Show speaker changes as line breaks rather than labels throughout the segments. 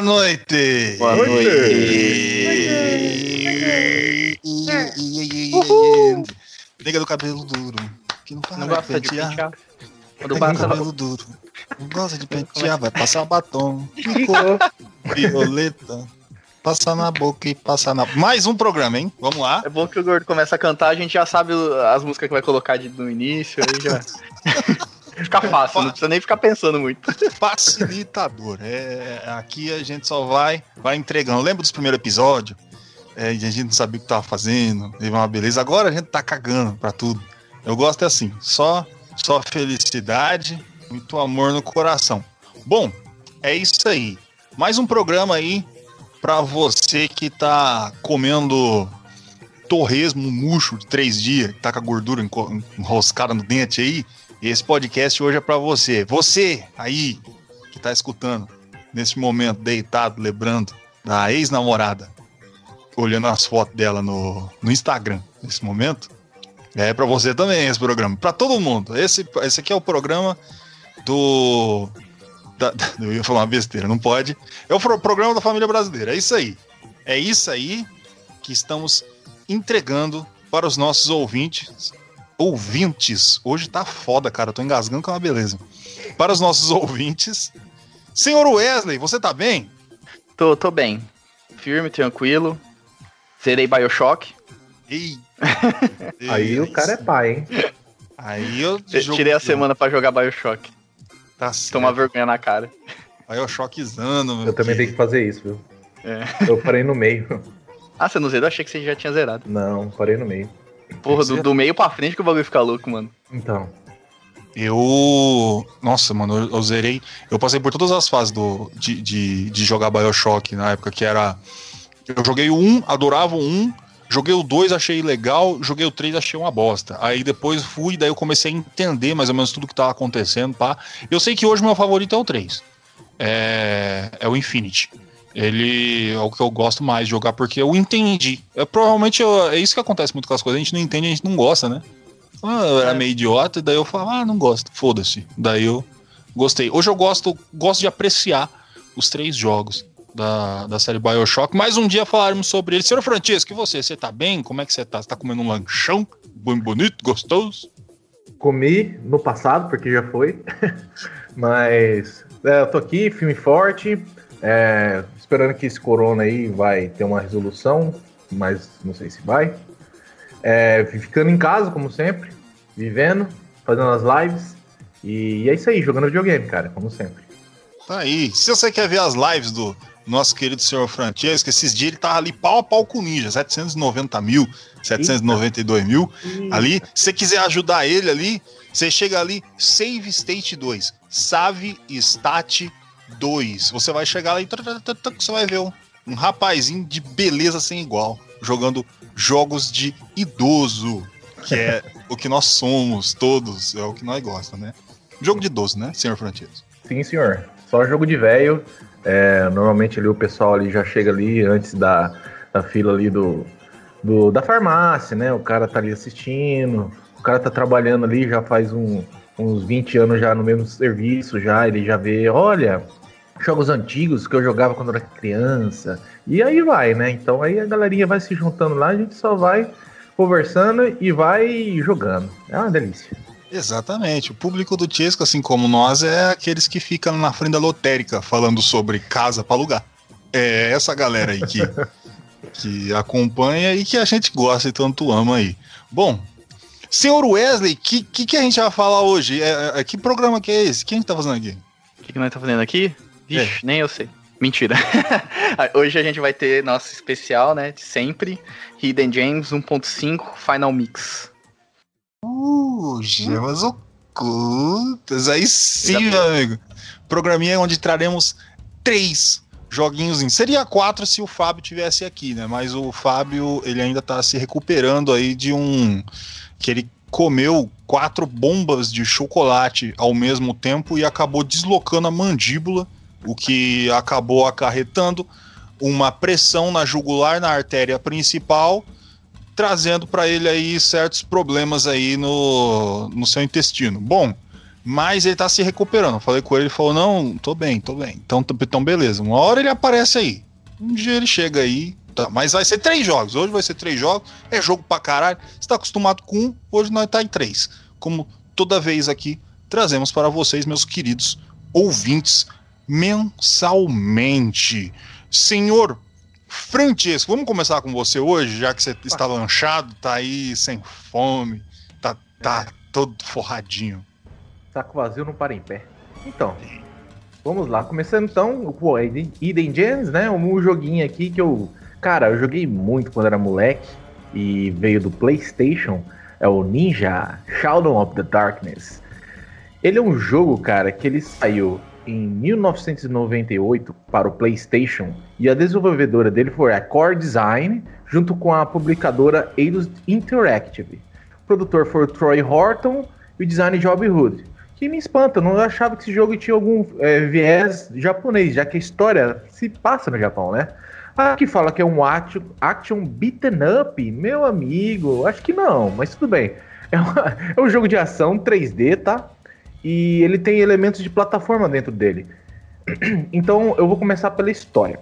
Boa noite!
Boa noite!
Nega do cabelo duro. Que não, para
Não gosta de
pentear.
pentear? Quando
Nega do cabelo duro. Não gosta de pentear, vai passar batom. Violeta. Passar na boca e passar na. Mais um programa, hein? Vamos lá.
É bom que o Gordo começa a cantar, a gente já sabe as músicas que vai colocar de- no início, aí já. Fica fácil, não precisa nem ficar pensando muito.
Facilitador. É, aqui a gente só vai, vai entregando. Lembra dos primeiros episódios? É, a gente não sabia o que tava fazendo, teve uma beleza. Agora a gente tá cagando pra tudo. Eu gosto é assim, só, só felicidade, muito amor no coração. Bom, é isso aí. Mais um programa aí pra você que tá comendo torresmo murcho de três dias, tá com a gordura enroscada no dente aí. Esse podcast hoje é pra você. Você aí que tá escutando nesse momento deitado, lembrando da ex-namorada, olhando as fotos dela no, no Instagram nesse momento. É pra você também esse programa, Pra todo mundo. Esse, esse aqui é o programa do da- da- eu ia falar uma besteira, não pode. É o pro- programa da família brasileira. É isso aí. É isso aí que estamos entregando para os nossos ouvintes. Ouvintes. Hoje tá foda, cara. Eu tô engasgando com uma beleza. Para os nossos ouvintes. Senhor Wesley, você tá bem?
Tô, tô bem. Firme, tranquilo. Zerei Bioshock.
Ei.
Aí o cara é pai, hein?
Aí eu
Tirei a semana pra jogar Bioshock.
Tá certo.
Tomar vergonha na cara.
Bioshockzando, meu
Eu também tenho que fazer isso, viu?
É.
Eu parei no meio.
Ah, você não zerou? Achei que você já tinha zerado.
Não, parei no meio.
Porra, do, do meio pra frente que o bagulho fica louco, mano.
Então,
Eu. Nossa, mano, eu, eu zerei. Eu passei por todas as fases do, de, de, de jogar Bioshock na época que era. Eu joguei o 1, adorava o 1. Joguei o 2, achei legal. Joguei o 3, achei uma bosta. Aí depois fui, daí eu comecei a entender mais ou menos tudo que tava acontecendo, pá. Eu sei que hoje meu favorito é o 3. É, é o Infinity. Ele é o que eu gosto mais de jogar porque eu entendi. É, provavelmente eu- é isso que acontece muito com as coisas. A gente não entende, a gente não gosta, né? Ah, eu era
É.
meio idiota, e daí eu falava, ah, não gosto, foda-se. Daí eu gostei. Hoje eu gosto, gosto de apreciar os três jogos da, da série Bioshock. Mais um dia falaremos sobre ele. Senhor Francisco, e você? Você tá bem? Como é que você tá? Você tá comendo um lanchão? Bem bonito, gostoso?
comi no passado, porque já foi. Mas é, eu tô aqui, filme forte. é, esperando que esse corona aí vai ter uma resolução, mas não sei se vai. É, ficando em casa, como sempre, vivendo, fazendo as lives. E é isso aí, jogando videogame, cara, como sempre.
Tá aí. Se você quer ver as lives do nosso querido senhor Francesco, esses dias ele tava ali pau a pau com o Ninja, 790 mil, 792 mil. Ali, se você quiser ajudar ele ali, você chega ali, Save State 2, Save Stat 2. Você vai chegar lá e você vai ver um, um rapazinho de beleza sem igual, jogando jogos de idoso, que é o que nós somos todos, é o que nós gostamos, né? Jogo de idoso, né, senhor Francisco?
Sim, senhor. Só jogo de velho. É, normalmente ali o pessoal ali já chega ali antes da, da fila ali do, do- da farmácia, né? O cara tá ali assistindo, o cara tá trabalhando ali já faz um- uns 20 anos já no mesmo serviço já, ele já vê, olha, jogos antigos que eu jogava quando era criança. E aí vai, né? Então aí a galerinha vai se juntando lá, a gente só vai conversando e vai jogando. É uma delícia.
Exatamente. O público do Tiesco, assim como nós, é aqueles que ficam na frente da lotérica falando sobre casa para alugar. É essa galera aí que, que acompanha e que a gente gosta e tanto ama aí. Bom, senhor Wesley, o que, que, que a gente vai falar hoje? É, é- que programa que é esse? O que a gente tá fazendo aqui?
O que, que nós tá fazendo aqui? Vixe, nem eu sei. Mentira. Hoje a gente vai ter nosso especial, né? De sempre. Hidden Gems 1.5 Final Mix.
Uh, gemas ocultas. Aí sim, meu amigo. Programinha onde traremos três joguinhos. Seria quatro se o Fábio tivesse aqui, né? Mas o Fábio, ele ainda tá se recuperando aí de um. que ele comeu quatro bombas de chocolate ao mesmo tempo e acabou deslocando a mandíbula, o que acabou acarretando uma pressão na jugular, na artéria principal, trazendo para ele aí certos problemas aí no, no seu intestino. Bom, mas ele tá se recuperando. Eu falei com ele, ele falou: "Não, tô bem, tô bem". Então, então beleza. Uma hora ele aparece aí. Um dia ele chega aí, Tá, mas vai ser três jogos. Hoje vai ser três jogos. É jogo pra caralho. Você tá acostumado com um, hoje nós tá em três. Como toda vez aqui, trazemos para vocês, meus queridos ouvintes, mensalmente. Senhor Francesco, vamos começar com você hoje, já que você está lanchado, tá aí sem fome, tá, tá é. todo forradinho.
Saco vazio não para em pé. Então, vamos lá. Começando então com Eden Gems, né? Um joguinho aqui que eu Cara, eu joguei muito quando era moleque e veio do PlayStation. É o Ninja Shadow of the Darkness. Ele é um jogo, cara, que ele saiu em 1998 para o PlayStation e a desenvolvedora dele foi a Core Design, junto com a publicadora Eidos Interactive. O produtor foi o Troy Horton e o design Job Hood. Que me espanta, não achava que esse jogo tinha algum é, viés japonês, já que a história se passa no Japão, né? Ah, que fala que é um action, action beaten up, meu amigo, acho que não, mas tudo bem. É, uma, é um jogo de ação 3D, tá? E ele tem elementos de plataforma dentro dele. Então eu vou começar pela história.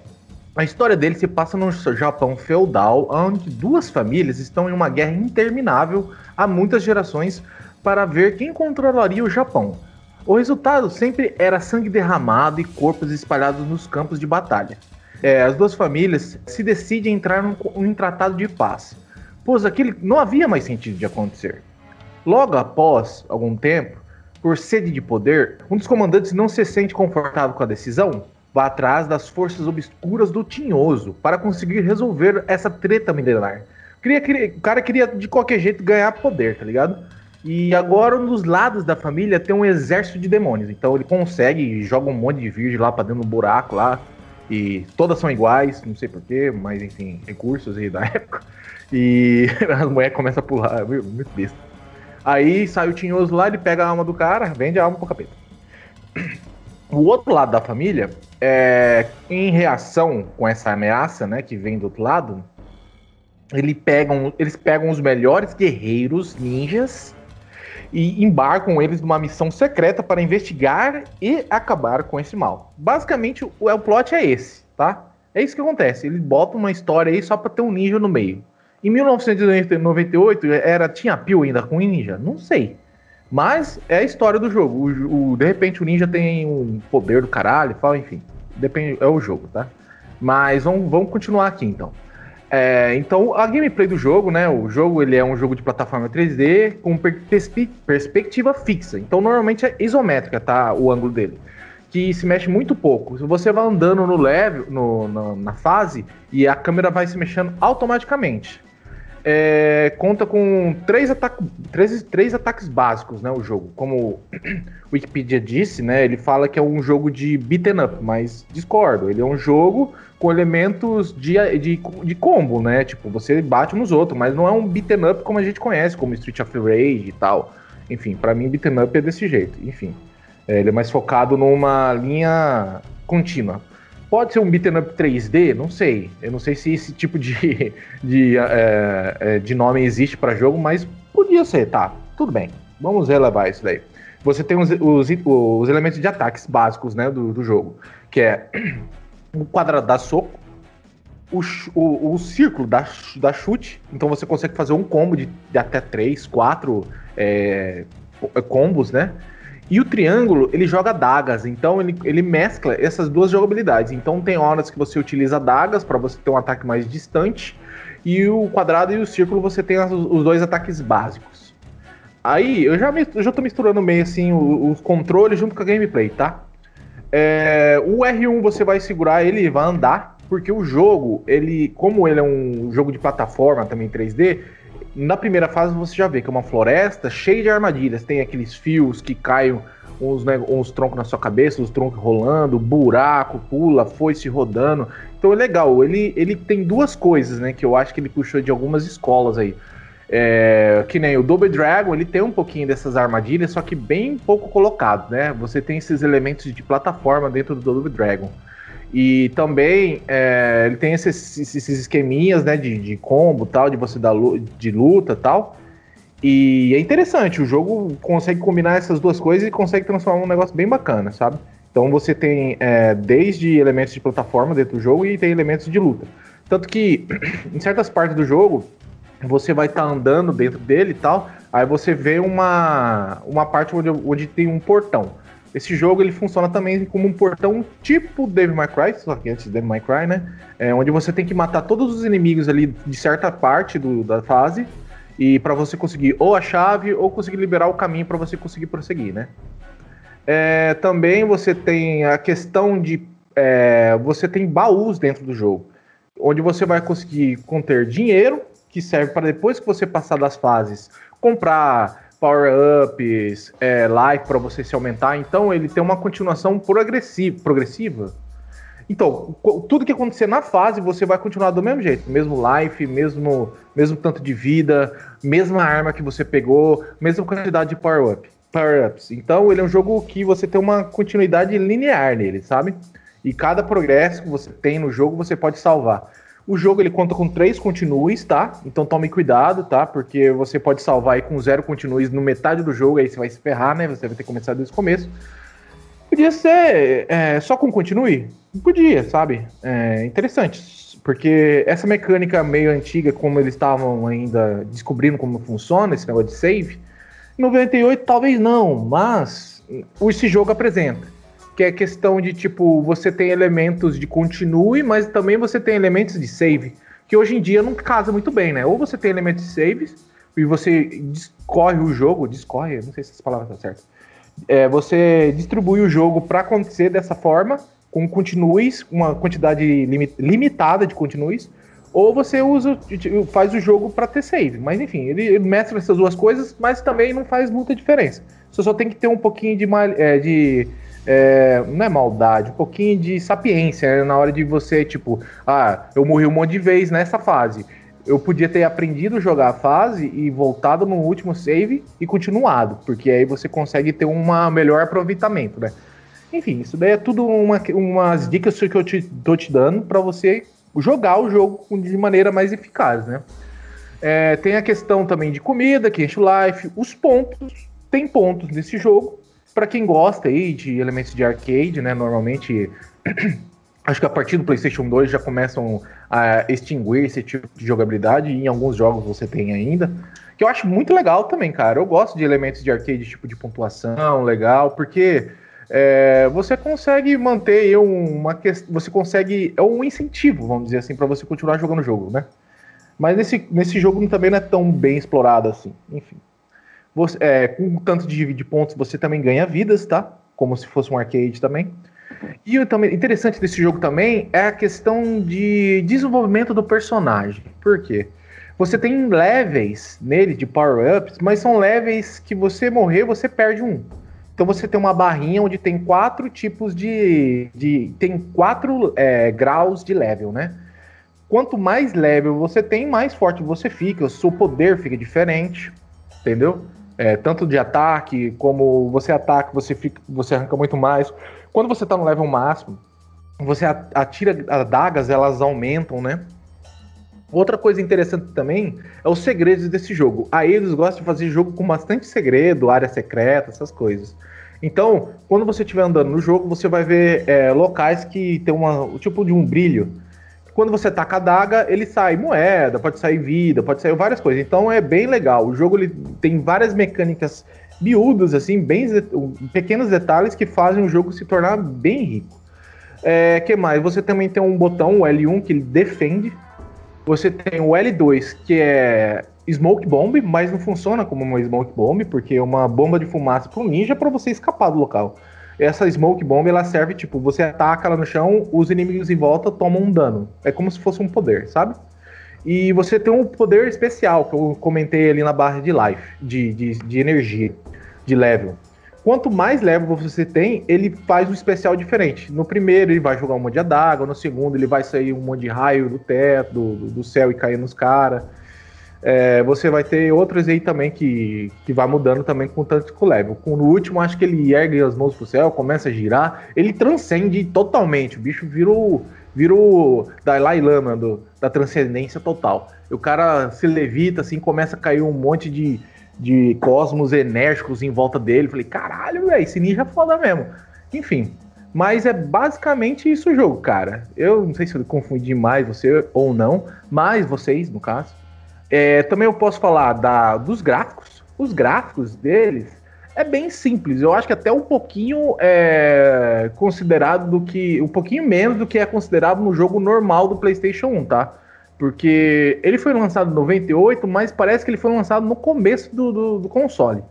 A história dele se passa no Japão feudal, onde duas famílias estão em uma guerra interminável há muitas gerações para ver quem controlaria o Japão. O resultado sempre era sangue derramado e corpos espalhados nos campos de batalha é, as duas famílias se decidem entrar num, num tratado de paz, pois aquilo não havia mais sentido de acontecer. Logo após algum tempo, por sede de poder, um dos comandantes não se sente confortável com a decisão, vai atrás das forças obscuras do Tinhoso para conseguir resolver essa treta milenar. Queria, queria, o cara queria de qualquer jeito ganhar poder, tá ligado? E agora um dos lados da família tem um exército de demônios. Então ele consegue, joga um monte de virgem lá pra dentro do buraco lá, e todas são iguais, não sei porquê, mas enfim, recursos aí da época. E a mulher começa a pular, muito besta. Aí sai o tinhoso lá, ele pega a alma do cara, vende a alma pro capeta. O outro lado da família, é, em reação com essa ameaça, né, que vem do outro lado, ele pegam, eles pegam os melhores guerreiros ninjas e embarcam eles numa missão secreta para investigar e acabar com esse mal. Basicamente, o, o plot é esse, tá? É isso que acontece. Eles botam uma história aí só para ter um ninja no meio. Em 1998, era, tinha pio ainda com ninja? Não sei. Mas é a história do jogo. O, o, de repente o ninja tem um poder do caralho, fala, enfim. Depende, é o jogo, tá? Mas vamos, vamos continuar aqui então. É, então, a gameplay do jogo, né? O jogo ele é um jogo de plataforma 3D com perspe perspectiva fixa. Então, normalmente é isométrica, tá? O ângulo dele. Que se mexe muito pouco. Você vai andando no level, no, no, na fase, e a câmera vai se mexendo automaticamente. É, conta com três, ataque, três, três ataques básicos, né? O jogo. Como o Wikipedia disse, né? Ele fala que é um jogo de beaten up, mas discordo. Ele é um jogo com elementos de, de, de combo, né? Tipo, você bate nos outros, mas não é um beaten up como a gente conhece, como Street of Rage e tal. Enfim, para mim beaten up é desse jeito. Enfim, é, ele é mais focado numa linha contínua. Pode ser um beaten up 3D? Não sei. Eu não sei se esse tipo de, de, é, de nome existe para jogo, mas podia ser, tá. Tudo bem. Vamos relevar isso daí. Você tem os, os, os elementos de ataques básicos né, do, do jogo, que é o quadrado dá soco, o, o, o, círculo dá, dá chute, então você consegue fazer um combo de, de até 3, 4 é, combos, né? E o triângulo, ele joga dagas, então ele, ele mescla essas duas jogabilidades. Então tem horas que você utiliza dagas para você ter um ataque mais distante, e o quadrado e o círculo você tem os dois ataques básicos. Aí eu já, eu já tô misturando meio assim os, os controles junto com a gameplay, tá? É, o R1 você vai segurar ele e vai andar, porque o jogo, ele, como ele é um jogo de plataforma também 3D, na primeira fase você já vê que é uma floresta cheia de armadilhas. Tem aqueles fios que caem uns, né, uns troncos na sua cabeça, os troncos rolando, buraco, pula, foice rodando. Então é legal. Ele, ele tem duas coisas, né? Que eu acho que ele puxou de algumas escolas aí. É, que nem o Double Dragon, ele tem um pouquinho dessas armadilhas, só que bem pouco colocado, né? Você tem esses elementos de plataforma dentro do Double Dragon. E também é, ele tem esses, esses esqueminhas, né, de, de combo tal, de você dar de luta tal. E é interessante, o jogo consegue combinar essas duas coisas e consegue transformar um negócio bem bacana, sabe? Então você tem é, desde elementos de plataforma dentro do jogo e tem elementos de luta. Tanto que em certas partes do jogo você vai estar tá andando dentro dele e tal, aí você vê uma, uma parte onde, onde tem um portão. Esse jogo ele funciona também como um portão tipo Devil May Cry, só que antes de Devil May Cry, né? É, onde você tem que matar todos os inimigos ali de certa parte do, da fase e para você conseguir ou a chave ou conseguir liberar o caminho para você conseguir prosseguir, né? É, também você tem a questão de é, você tem baús dentro do jogo, onde você vai conseguir conter dinheiro que serve para depois que você passar das fases comprar power-ups, é, life para você se aumentar. Então ele tem uma continuação progressiva. Então, tudo que acontecer na fase, você vai continuar do mesmo jeito. Mesmo life, mesmo, mesmo tanto de vida, mesma arma que você pegou, mesma quantidade de power-up. Power-ups. Então, ele é um jogo que você tem uma continuidade linear nele, sabe? E cada progresso que você tem no jogo, você pode salvar. O jogo ele conta com três continues, tá? Então tome cuidado, tá? Porque você pode salvar aí com zero continues no metade do jogo, aí você vai se ferrar, né? Você vai ter que começar desde o começo. Podia ser é, só com continue? Podia, sabe? É interessante. Porque essa mecânica meio antiga, como eles estavam ainda descobrindo como funciona, esse negócio de save, em 98 talvez não, mas esse jogo apresenta que é questão de tipo, você tem elementos de continue, mas também você tem elementos de save, que hoje em dia não casa muito bem, né? Ou você tem elementos de saves e você discorre o jogo, discorre, não sei se essa palavra tá certa. É, você distribui o jogo para acontecer dessa forma, com continues, uma quantidade limitada de continues, ou você usa, faz o jogo para ter save. Mas enfim, ele mescla essas duas coisas, mas também não faz muita diferença. Você só tem que ter um pouquinho de, é, de é, não é maldade, um pouquinho de sapiência né? na hora de você, tipo, ah, eu morri um monte de vez nessa fase. Eu podia ter aprendido a jogar a fase e voltado no último save e continuado, porque aí você consegue ter um melhor aproveitamento, né? Enfim, isso daí é tudo uma, umas dicas que eu te, tô te dando para você jogar o jogo de maneira mais eficaz, né? É, tem a questão também de comida, que enche o life, os pontos, tem pontos nesse jogo, para quem gosta aí de elementos de arcade, né, normalmente acho que a partir do PlayStation 2 já começam a extinguir esse tipo de jogabilidade e em alguns jogos você tem ainda. Que eu acho muito legal também, cara. Eu gosto de elementos de arcade, tipo de pontuação, legal, porque é, você consegue manter uma questão. Você consegue. É um incentivo, vamos dizer assim, para você continuar jogando o jogo, né? Mas nesse, nesse jogo também não é tão bem explorado assim. Enfim. Você, é, com tanto de, pontos você também ganha vidas, tá? Como se fosse um arcade também. E o também, interessante desse jogo também é a questão de desenvolvimento do personagem. Por quê? Você tem levels nele de power-ups, mas são levels que você morrer, você perde um. Então você tem uma barrinha onde tem quatro tipos de. de tem quatro é, graus de level, né? Quanto mais level você tem, mais forte você fica, o seu poder fica diferente, entendeu? É, tanto de ataque, como você ataca, você, fica, você arranca muito mais. Quando você tá no level máximo, você atira adagas, elas aumentam, né? Outra coisa interessante também é os segredos desse jogo. Aí eles gostam de fazer jogo com bastante segredo, área secreta, essas coisas. Então, quando você estiver andando no jogo, você vai ver é, locais que tem uma, o tipo de um brilho quando você taca a daga, ele sai moeda, pode sair vida, pode sair várias coisas. Então é bem legal. O jogo ele tem várias mecânicas miúdas, assim, bem pequenos detalhes que fazem o jogo se tornar bem rico. É, que mais? Você também tem um botão, o L1, que ele defende. Você tem o L2, que é Smoke Bomb, mas não funciona como uma Smoke Bomb, porque é uma bomba de fumaça para um ninja para você escapar do local essa Smoke Bomb ela serve, tipo, você ataca ela no chão, os inimigos em volta tomam um dano. É como se fosse um poder, sabe? E você tem um poder especial, que eu comentei ali na barra de life, de, de, de energia, de level. quanto mais level você tem, ele faz um especial diferente. No primeiro ele vai jogar um monte de adaga, no segundo ele vai sair um monte de raio do teto, do, do céu e cair nos caras. É, você vai ter outros aí também que, que vai mudando também com o Tactical Level. Com o último, acho que ele ergue as mãos pro céu, começa a girar, ele transcende totalmente. O bicho vira o Dalai Lama do, da transcendência total. O cara se levita, assim, começa a cair um monte de, de cosmos enérgicos em volta dele. Falei, caralho, velho, esse ninja é foda mesmo. Enfim, mas é basicamente isso o jogo, cara. Eu não sei se eu confundi demais você ou não, mas vocês, no caso. É, também eu posso falar da, dos gráficos. Os gráficos deles é bem simples. Eu acho que até um pouquinho é considerado do que. Um pouquinho menos do que é considerado no jogo normal do PlayStation 1, tá? Porque ele foi lançado em 98, mas parece que ele foi lançado no começo do, do, do console.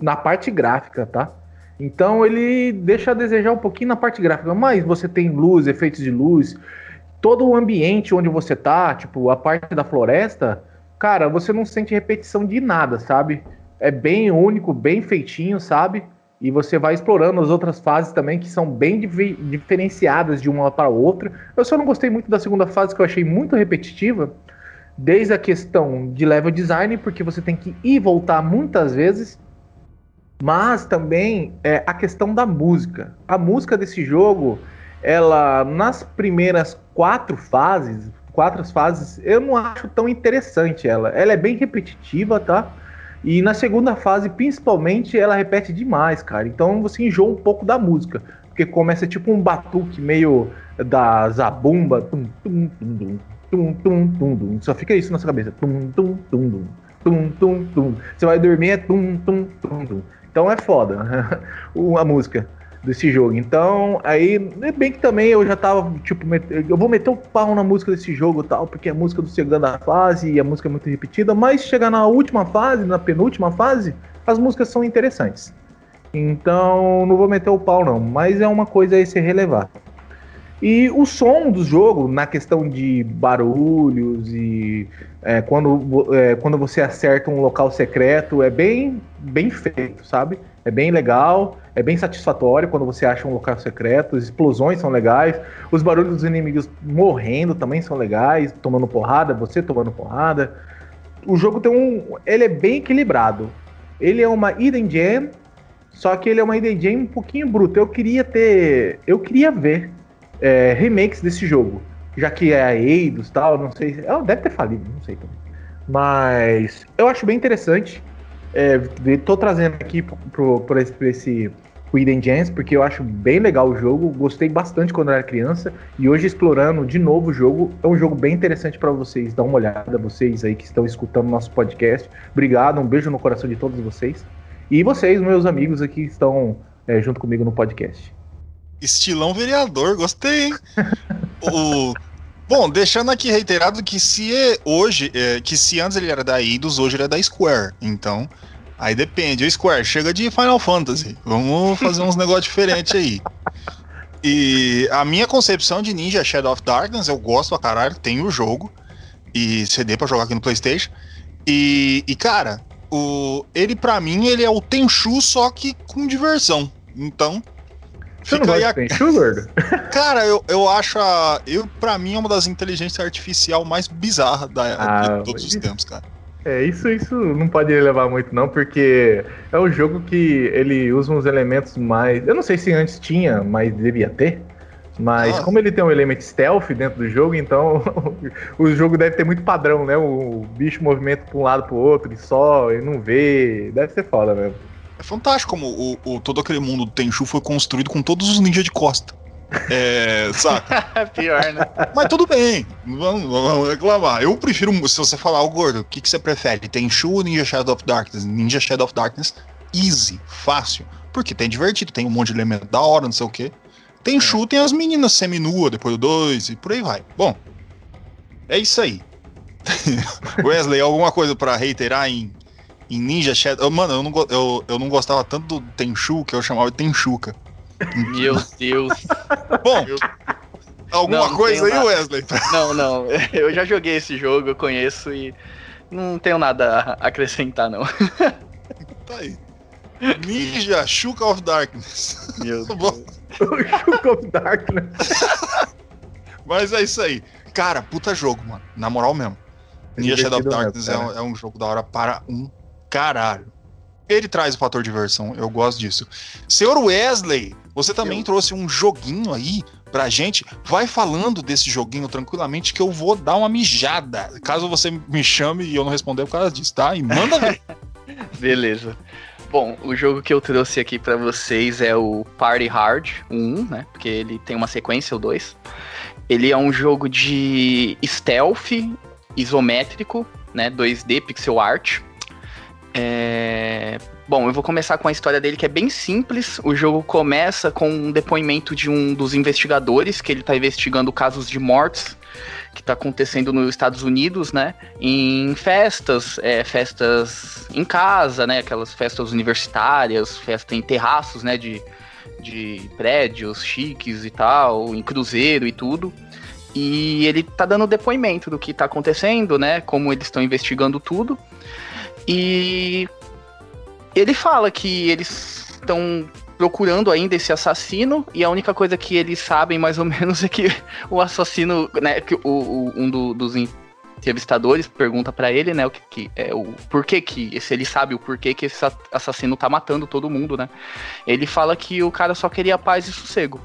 Na parte gráfica, tá? Então ele deixa a desejar um pouquinho na parte gráfica, mas você tem luz, efeitos de luz, todo o ambiente onde você tá, tipo, a parte da floresta, cara, você não sente repetição de nada, sabe? É bem único, bem feitinho, sabe? E você vai explorando as outras fases também, que são bem diferenciadas de uma para outra. Eu só não gostei muito da segunda fase, que eu achei muito repetitiva, desde a questão de level design, porque você tem que ir e voltar muitas vezes, mas também é, a questão da música. A música desse jogo ela nas primeiras quatro fases, quatro fases, eu não acho tão interessante ela. Ela é bem repetitiva, tá? E na segunda fase, principalmente, ela repete demais, cara. Então você enjoa um pouco da música. Porque começa tipo um batuque meio da zabumba. Tum, tum, tum, tum, tum, tum, tum. Só fica isso na sua cabeça. Tum, tum, tum, tum, tum, tum, tum. Você vai dormir, é tum, tum, tum, tum. Então é foda a música desse jogo. Então, aí, bem que também eu já tava, tipo, eu vou meter o pau na música desse jogo tal, porque é a música do segunda fase e a música é muito repetida, mas chegar na última fase, na penúltima fase, as músicas são interessantes. Então, não vou meter o pau não, mas é uma coisa a se relevar. E o som do jogo, na questão de barulhos e é, quando, é, quando você acerta um local secreto, é bem, bem feito, sabe? É bem legal, é bem satisfatório quando você acha um local secreto, as explosões são legais, os barulhos dos inimigos morrendo também são legais, tomando porrada, você tomando porrada. O jogo tem um. Ele é bem equilibrado. Ele é uma hidden gem, só que ele é uma hidden gem um pouquinho bruta. Eu queria ter. Eu queria ver é, remakes desse jogo. Já que é a Eidos e tal, não sei. Ela deve ter falido, não sei também. Mas eu acho bem interessante. É, tô trazendo aqui para esse, esse Hidden Gems, porque eu acho bem legal o jogo. Gostei bastante quando eu era criança. E hoje, explorando de novo o jogo, é um jogo bem interessante para vocês. Dá uma olhada, vocês aí que estão escutando nosso podcast. Obrigado, um beijo no coração de todos vocês. E vocês, meus amigos aqui, que estão é, junto comigo no podcast.
Estilão vereador, gostei, hein? o... Bom, deixando aqui reiterado que se é hoje, é, que se antes ele era da Eidos, hoje ele é da Square. Então, aí depende. O Square chega de Final Fantasy. Vamos fazer uns negócios diferentes aí. E a minha concepção de Ninja Shadow of Darkness, eu gosto pra caralho, tem o jogo e CD para jogar aqui no PlayStation. E, e cara, o, ele para mim ele é o Tenchu só que com diversão. Então,
você não gosta a... de gordo?
Cara, eu, eu acho a. Eu, pra mim, é uma das inteligências artificial mais bizarras da, ah, de todos os tempos, cara.
É, isso, isso não pode levar muito, não, porque é um jogo que ele usa uns elementos mais. Eu não sei se antes tinha, mas devia ter. Mas ah. como ele tem um elemento stealth dentro do jogo, então o jogo deve ter muito padrão, né? O bicho movimenta pra um lado pro outro e só, e não vê. Deve ser foda mesmo.
É fantástico como o, o, todo aquele mundo do Tenchu foi construído com todos os ninjas de costa. É, saca?
Pior, né?
Mas tudo bem, vamos, vamos reclamar. Eu prefiro, se você falar, o gordo, o que, que você prefere? Tenchu ou Ninja Shadow of Darkness? Ninja Shadow of Darkness, easy, fácil. Porque tem divertido, tem um monte de elemento da hora, não sei o quê. Tenchu é. tem as meninas semi-nua depois do 2 e por aí vai. Bom, é isso aí. Wesley, alguma coisa para reiterar em em Ninja Shadow. Mano, eu não, eu, eu não gostava tanto do Tenchu que eu chamava de Tenchuca.
Meu Deus.
Bom, alguma não, coisa aí, nada. Wesley?
Não, não. Eu já joguei esse jogo, eu conheço e não tenho nada a acrescentar, não.
Tá aí. Ninja Shuka of Darkness.
Meu
o Shook of Darkness.
Mas é isso aí. Cara, puta jogo, mano. Na moral mesmo. Ninja Shadow of Darkness
mesmo,
é, um, é um jogo da hora para um caralho. Ele traz o fator diversão, eu gosto disso. Senhor Wesley, você também
Eu-
trouxe um joguinho aí pra gente. Vai falando desse joguinho tranquilamente que eu vou dar uma mijada. Caso você me chame e eu não responder por causa disso, tá? E manda ver.
Beleza. Bom, o jogo que eu trouxe aqui pra vocês é o Party Hard 1, né? Porque ele tem uma sequência, o 2. Ele é um jogo de stealth isométrico, né? 2D pixel art. É... Bom, eu vou começar com a história dele que é bem simples. O jogo começa com um depoimento de um dos investigadores que ele tá investigando casos de mortes que tá acontecendo nos Estados Unidos, né? Em festas, é, festas em casa, né? Aquelas festas universitárias, festa em terraços, né? De, de prédios chiques e tal, em cruzeiro e tudo. E ele tá dando depoimento do que tá acontecendo, né? Como eles estão investigando tudo. E ele fala que eles estão procurando ainda esse assassino e a única coisa que eles sabem mais ou menos é que o assassino, né, que o, o- um do- dos entrevistadores pergunta pra ele, né, o que, que é o porquê que se ele sabe o porquê que esse assassino tá matando todo mundo, né? Ele fala que o cara só queria paz e sossego.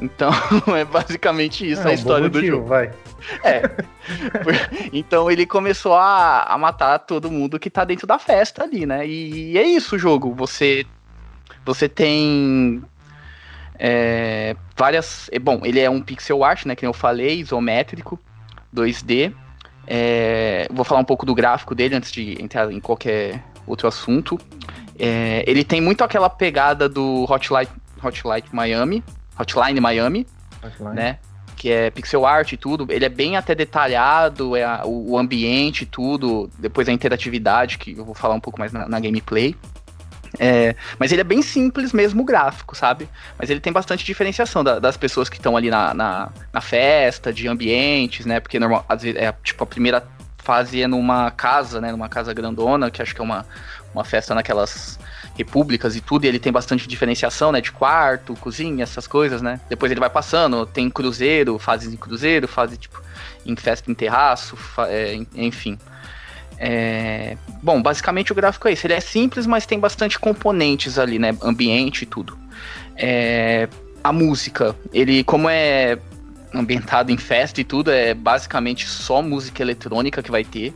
Então, é basicamente isso
É
a
um
história do
motivo,
jogo.
vai.
É. Então ele começou a, a matar todo mundo que tá dentro da festa ali, né? E, é isso o jogo. Você você tem é, várias. é, Bom, ele é um pixel art, né? Que eu falei, isométrico, 2D. É, vou falar um pouco do gráfico dele antes de entrar em qualquer outro assunto. É, ele tem muito aquela pegada do Hotline, Hotline Miami, Hotline Miami, né? Que é pixel art e tudo. Ele é bem até detalhado, é a- o, o ambiente e tudo. Depois a interatividade, que eu vou falar um pouco mais na, na gameplay. É, mas ele é bem simples mesmo o gráfico, sabe? Mas ele tem bastante diferenciação da- das pessoas que estão ali na, na, na festa, de ambientes, né? Porque normal, às vezes é tipo a primeira fase é numa casa, né? Numa casa grandona, que acho que é uma, uma festa naquelas repúblicas e tudo, e ele tem bastante diferenciação, né? De quarto, cozinha, essas coisas, né? Depois ele vai passando, tem cruzeiro, fases em cruzeiro, fase tipo em festa em terraço, é, en- enfim. É, Bom, basicamente o gráfico é isso. Ele é simples, mas tem bastante componentes ali, né? Ambiente e tudo. É, A música, ele, como é ambientado em festa e tudo, é basicamente só música eletrônica que vai ter.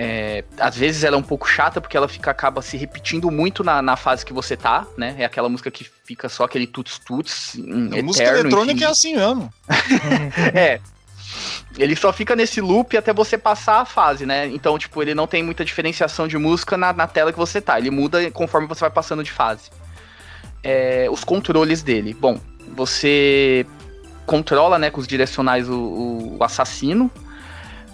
É, às vezes ela é um pouco chata porque ela fica acaba se repetindo muito na, na fase que você tá, né? É aquela música que fica só aquele tuts-tuts hum,
música eletrônica
infinito.
é assim mesmo.
É. Ele só fica nesse loop até você passar a fase, né? Então, tipo, ele não tem muita diferenciação de música na, na tela que você tá. Ele muda conforme você vai passando de fase. É, os controles dele. Bom, você controla, né, com os direcionais o, o assassino.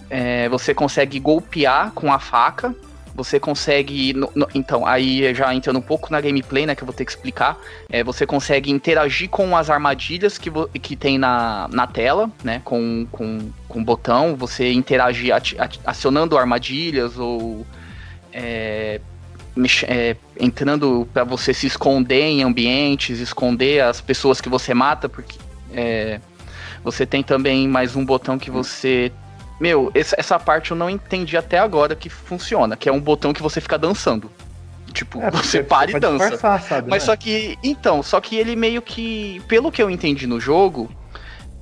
É, você consegue golpear com a faca. Você consegue. no- no- então, aí já entrando um pouco na gameplay, né? Que eu vou ter que explicar. É, você consegue interagir com as armadilhas que, que tem na, na tela, né? Com, com, com botão. Você interagir ati- ati- acionando armadilhas ou. é, é, entrando para você se esconder em ambientes, esconder as pessoas que você mata, porque é, você tem também mais um botão que você. Meu, essa, parte eu não entendi até agora que funciona, que é um botão que você fica dançando. Tipo,
É,
você para e dança.
disfarçar, sabe,
Mas
né?
só que. Então, só que ele meio que. Pelo que eu entendi no jogo.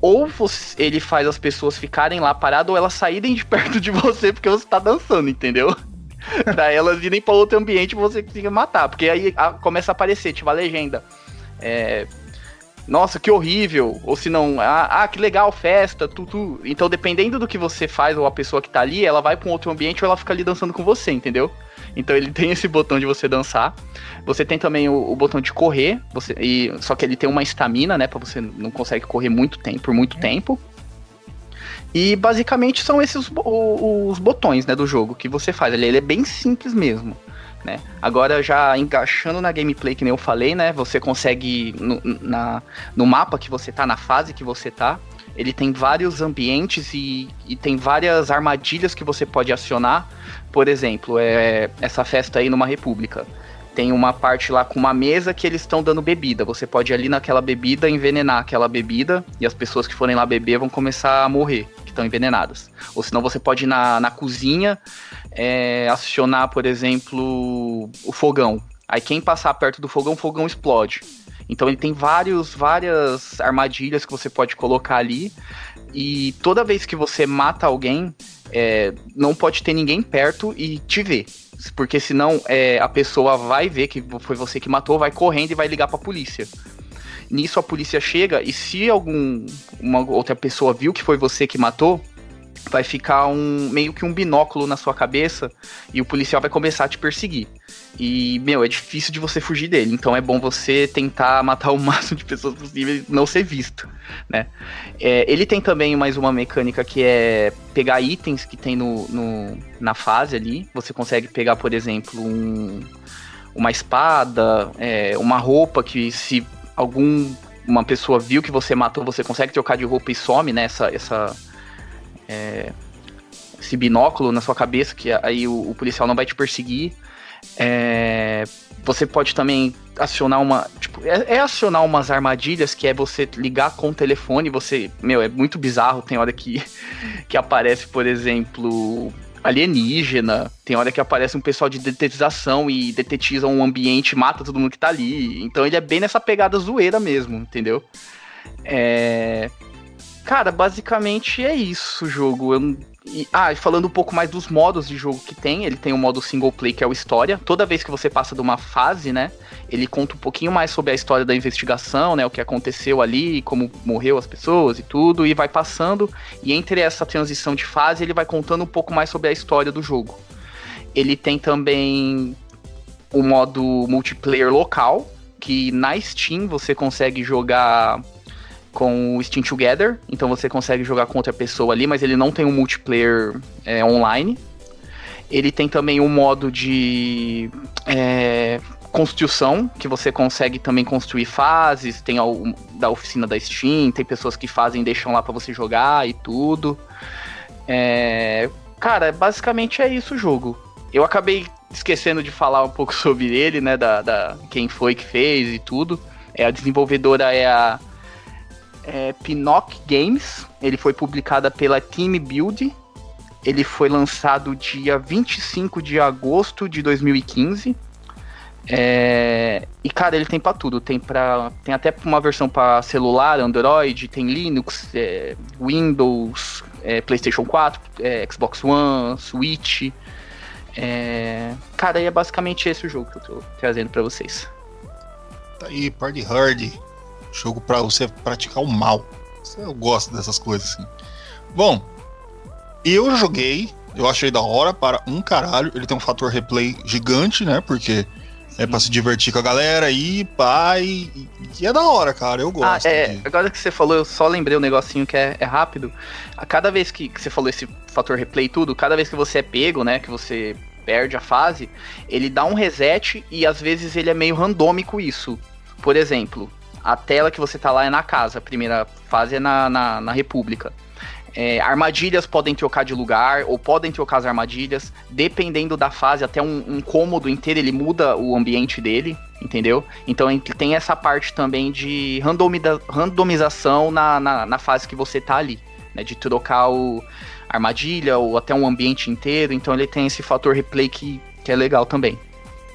Ou você- ele faz as pessoas ficarem lá paradas, ou elas saírem de perto de você porque você tá dançando, entendeu? pra elas irem pra outro ambiente e você conseguir matar. Porque aí a- começa a aparecer, tipo, a legenda. É, Nossa, que horrível. Ou se não, ah, ah, que legal, festa, tudo. Então, dependendo do que você faz, ou a pessoa que tá ali, ela vai pra um outro ambiente ou ela fica ali dançando com você, entendeu? Então ele tem esse botão de você dançar. Você tem também o, o botão de correr, você, e, só que ele tem uma estamina, né? Pra você não consegue correr muito tempo, por muito tempo. E basicamente são esses bo- o- os botões né, do jogo que você faz. Ele, ele é bem simples mesmo. Né? Agora já encaixando na gameplay que nem eu falei, né? Você consegue no, na, no mapa que você tá, na fase que você tá, ele tem vários ambientes e, e tem várias armadilhas que você pode acionar. Por exemplo, é, essa festa aí numa república. tem uma parte lá com uma mesa que eles estão dando bebida. Você pode ir ali naquela bebida, envenenar aquela bebida, e as pessoas que forem lá beber vão começar a morrer, estão envenenadas. Ou senão você pode ir na, na cozinha, é, acionar, por exemplo, o fogão. Aí quem passar perto do fogão, o fogão explode. Então ele tem vários, várias armadilhas que você pode colocar ali. E toda vez que você mata alguém, é, não pode ter ninguém perto e te ver porque senão é, a pessoa vai ver que foi você que matou, vai correndo e vai ligar pra polícia. Nisso a polícia chega e se algum uma outra pessoa viu que foi você que matou, vai ficar um meio que um binóculo na sua cabeça e o policial vai começar a te perseguir. E, meu, é difícil de você fugir dele. Então é bom você tentar matar o máximo de pessoas possível e não ser visto, né? É, ele tem também mais uma mecânica que é pegar itens que tem no, no na fase ali. Você consegue pegar, por exemplo, um, uma espada, é, uma roupa que se algum uma pessoa viu que você matou, você consegue trocar de roupa e some, né? Essa, essa é, esse binóculo na sua cabeça, que aí o, o policial não vai te perseguir. É, você pode também acionar uma. Tipo, é, é, acionar umas armadilhas que é você ligar com o telefone. Você. Meu, é muito bizarro. Tem hora que, que aparece, por exemplo, alienígena. Tem hora que aparece um pessoal de detetização e detetiza um ambiente, mata todo mundo que tá ali. Então ele é bem nessa pegada zoeira mesmo, entendeu? É. Cara, basicamente é isso o jogo. Eu, e, ah, e falando um pouco mais dos modos de jogo que tem, ele tem o um modo single play que é o história. Toda vez que você passa de uma fase, né, ele conta um pouquinho mais sobre a história da investigação, né, o que aconteceu ali, como morreu as pessoas e tudo, e vai passando. E entre essa transição de fase, ele vai contando um pouco mais sobre a história do jogo. Ele tem também o modo multiplayer local, que na Steam você consegue jogar com o Steam Together, então você consegue jogar com outra pessoa ali, mas ele não tem um multiplayer é, online. Ele tem também um modo de é, construção, que você consegue também construir fases, tem da oficina da Steam, tem pessoas que fazem deixam lá para você jogar e tudo. É, cara, basicamente é isso o jogo. Eu acabei esquecendo de falar um pouco sobre ele, né, da, da quem foi que fez e tudo. É, a desenvolvedora é a é, Pinocchio Games. Ele foi publicada pela Team Build. Ele foi lançado dia 25 de agosto de 2015. É, e cara, ele tem para tudo. Tem para tem até uma versão para celular, Android, tem Linux, é, Windows, é, PlayStation 4, é, Xbox One, Switch. É, cara, é basicamente esse o jogo que eu tô trazendo para vocês.
Tá aí, Party Hard. Jogo para você praticar o mal. Eu gosto dessas coisas assim. Bom, eu joguei, eu achei da hora para um caralho. Ele tem um fator replay gigante, né? Porque é pra se divertir com a galera aí, pai. E, é da hora, cara. Eu gosto.
Ah, é. De... Agora que você falou, eu só lembrei um negocinho que é, é rápido. A cada vez que, que, você falou esse fator replay e tudo, cada vez que você é pego, né? Que você perde a fase, ele dá um reset e às vezes ele é meio randômico isso. Por exemplo, a tela que você tá lá é na casa, a primeira fase é na, na, na República. É, armadilhas podem trocar de lugar ou podem trocar as armadilhas, dependendo da fase, até um, um cômodo inteiro ele muda o ambiente dele, entendeu? Então tem essa parte também de randomização na, na, na, fase que você tá ali, né? De trocar o armadilha ou até um ambiente inteiro, então ele tem esse fator replay que, que é legal também.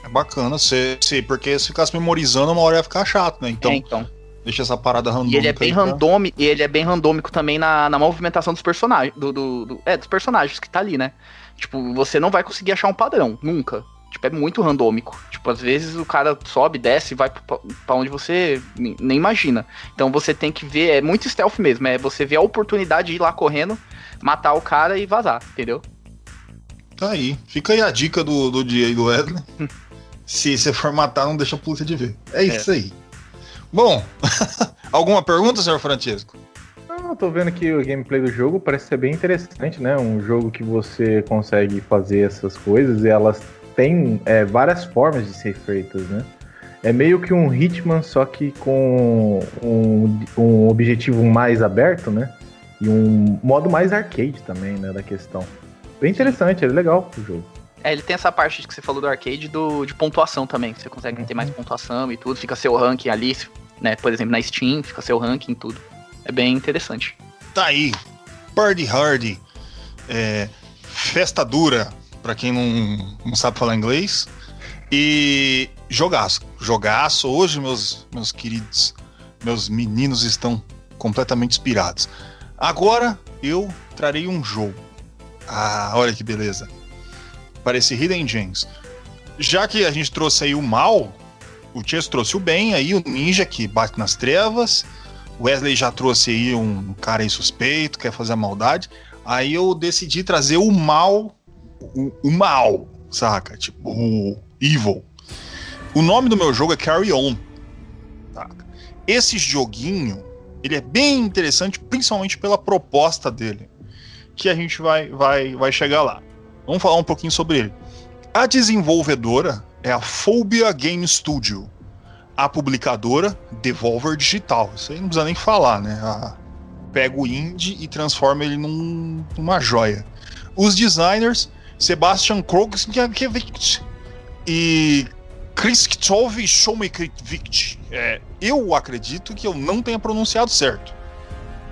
É bacana, se, se, porque se ficasse memorizando, uma hora ia ficar chato, né? Então,
é, então.
deixa essa parada randômica.
E ele é bem randômico, pra... e ele é bem randômico também na, na movimentação dos personagens. Do, do, do, é, dos personagens que tá ali, né? Tipo, você não vai conseguir achar um padrão, nunca. Tipo, é muito randômico. Tipo, às vezes o cara sobe, desce, vai para onde você nem imagina. Então você tem que ver, é muito stealth mesmo, é você ver a oportunidade de ir lá correndo, matar o cara e vazar, entendeu?
Tá aí. Fica aí a dica do, do do Wesley. Se você for matar, não deixa a polícia de ver. É isso é. aí. Bom, alguma pergunta, senhor Francisco?
Não, tô vendo que o gameplay do jogo parece ser bem interessante, né? Um jogo que você consegue fazer essas coisas e elas têm é, várias formas de ser feitas, né? É meio que um Hitman, só que com um, um objetivo mais aberto, né? E um modo mais arcade também, né? Da questão. Bem interessante, é legal o jogo.
É, ele tem essa parte que você falou do arcade do, de pontuação também. Você consegue ter mais pontuação e tudo. Fica seu ranking ali, né? Por exemplo, na Steam, fica seu ranking e tudo. É bem interessante.
Tá aí. Party Hard. É, festa dura, pra quem não, não sabe falar inglês. E jogaço. Jogaço. Hoje, meus, meus queridos, meus meninos estão completamente inspirados. Agora eu trarei um jogo. Ah, olha que beleza. Parece Hidden Gems. Já que a gente trouxe aí o mal, o Chess trouxe o bem, aí o ninja que bate nas trevas. Wesley já trouxe aí um cara aí suspeito, quer fazer a maldade. Aí eu decidi trazer o mal, o, o mal, saca? Tipo, o evil. O nome do meu jogo é Carry On. Esse joguinho, ele é bem interessante, principalmente pela proposta dele, que a gente vai, vai, vai chegar lá. Vamos falar um pouquinho sobre ele. A desenvolvedora é a Phobia Game Studio. A publicadora, Devolver Digital. Isso aí não precisa nem falar, né? A, pega o indie e transforma ele num, numa joia. Os designers, Sebastian Krogh e Krzysztof Schomekvich. É, eu acredito que eu não tenha pronunciado certo.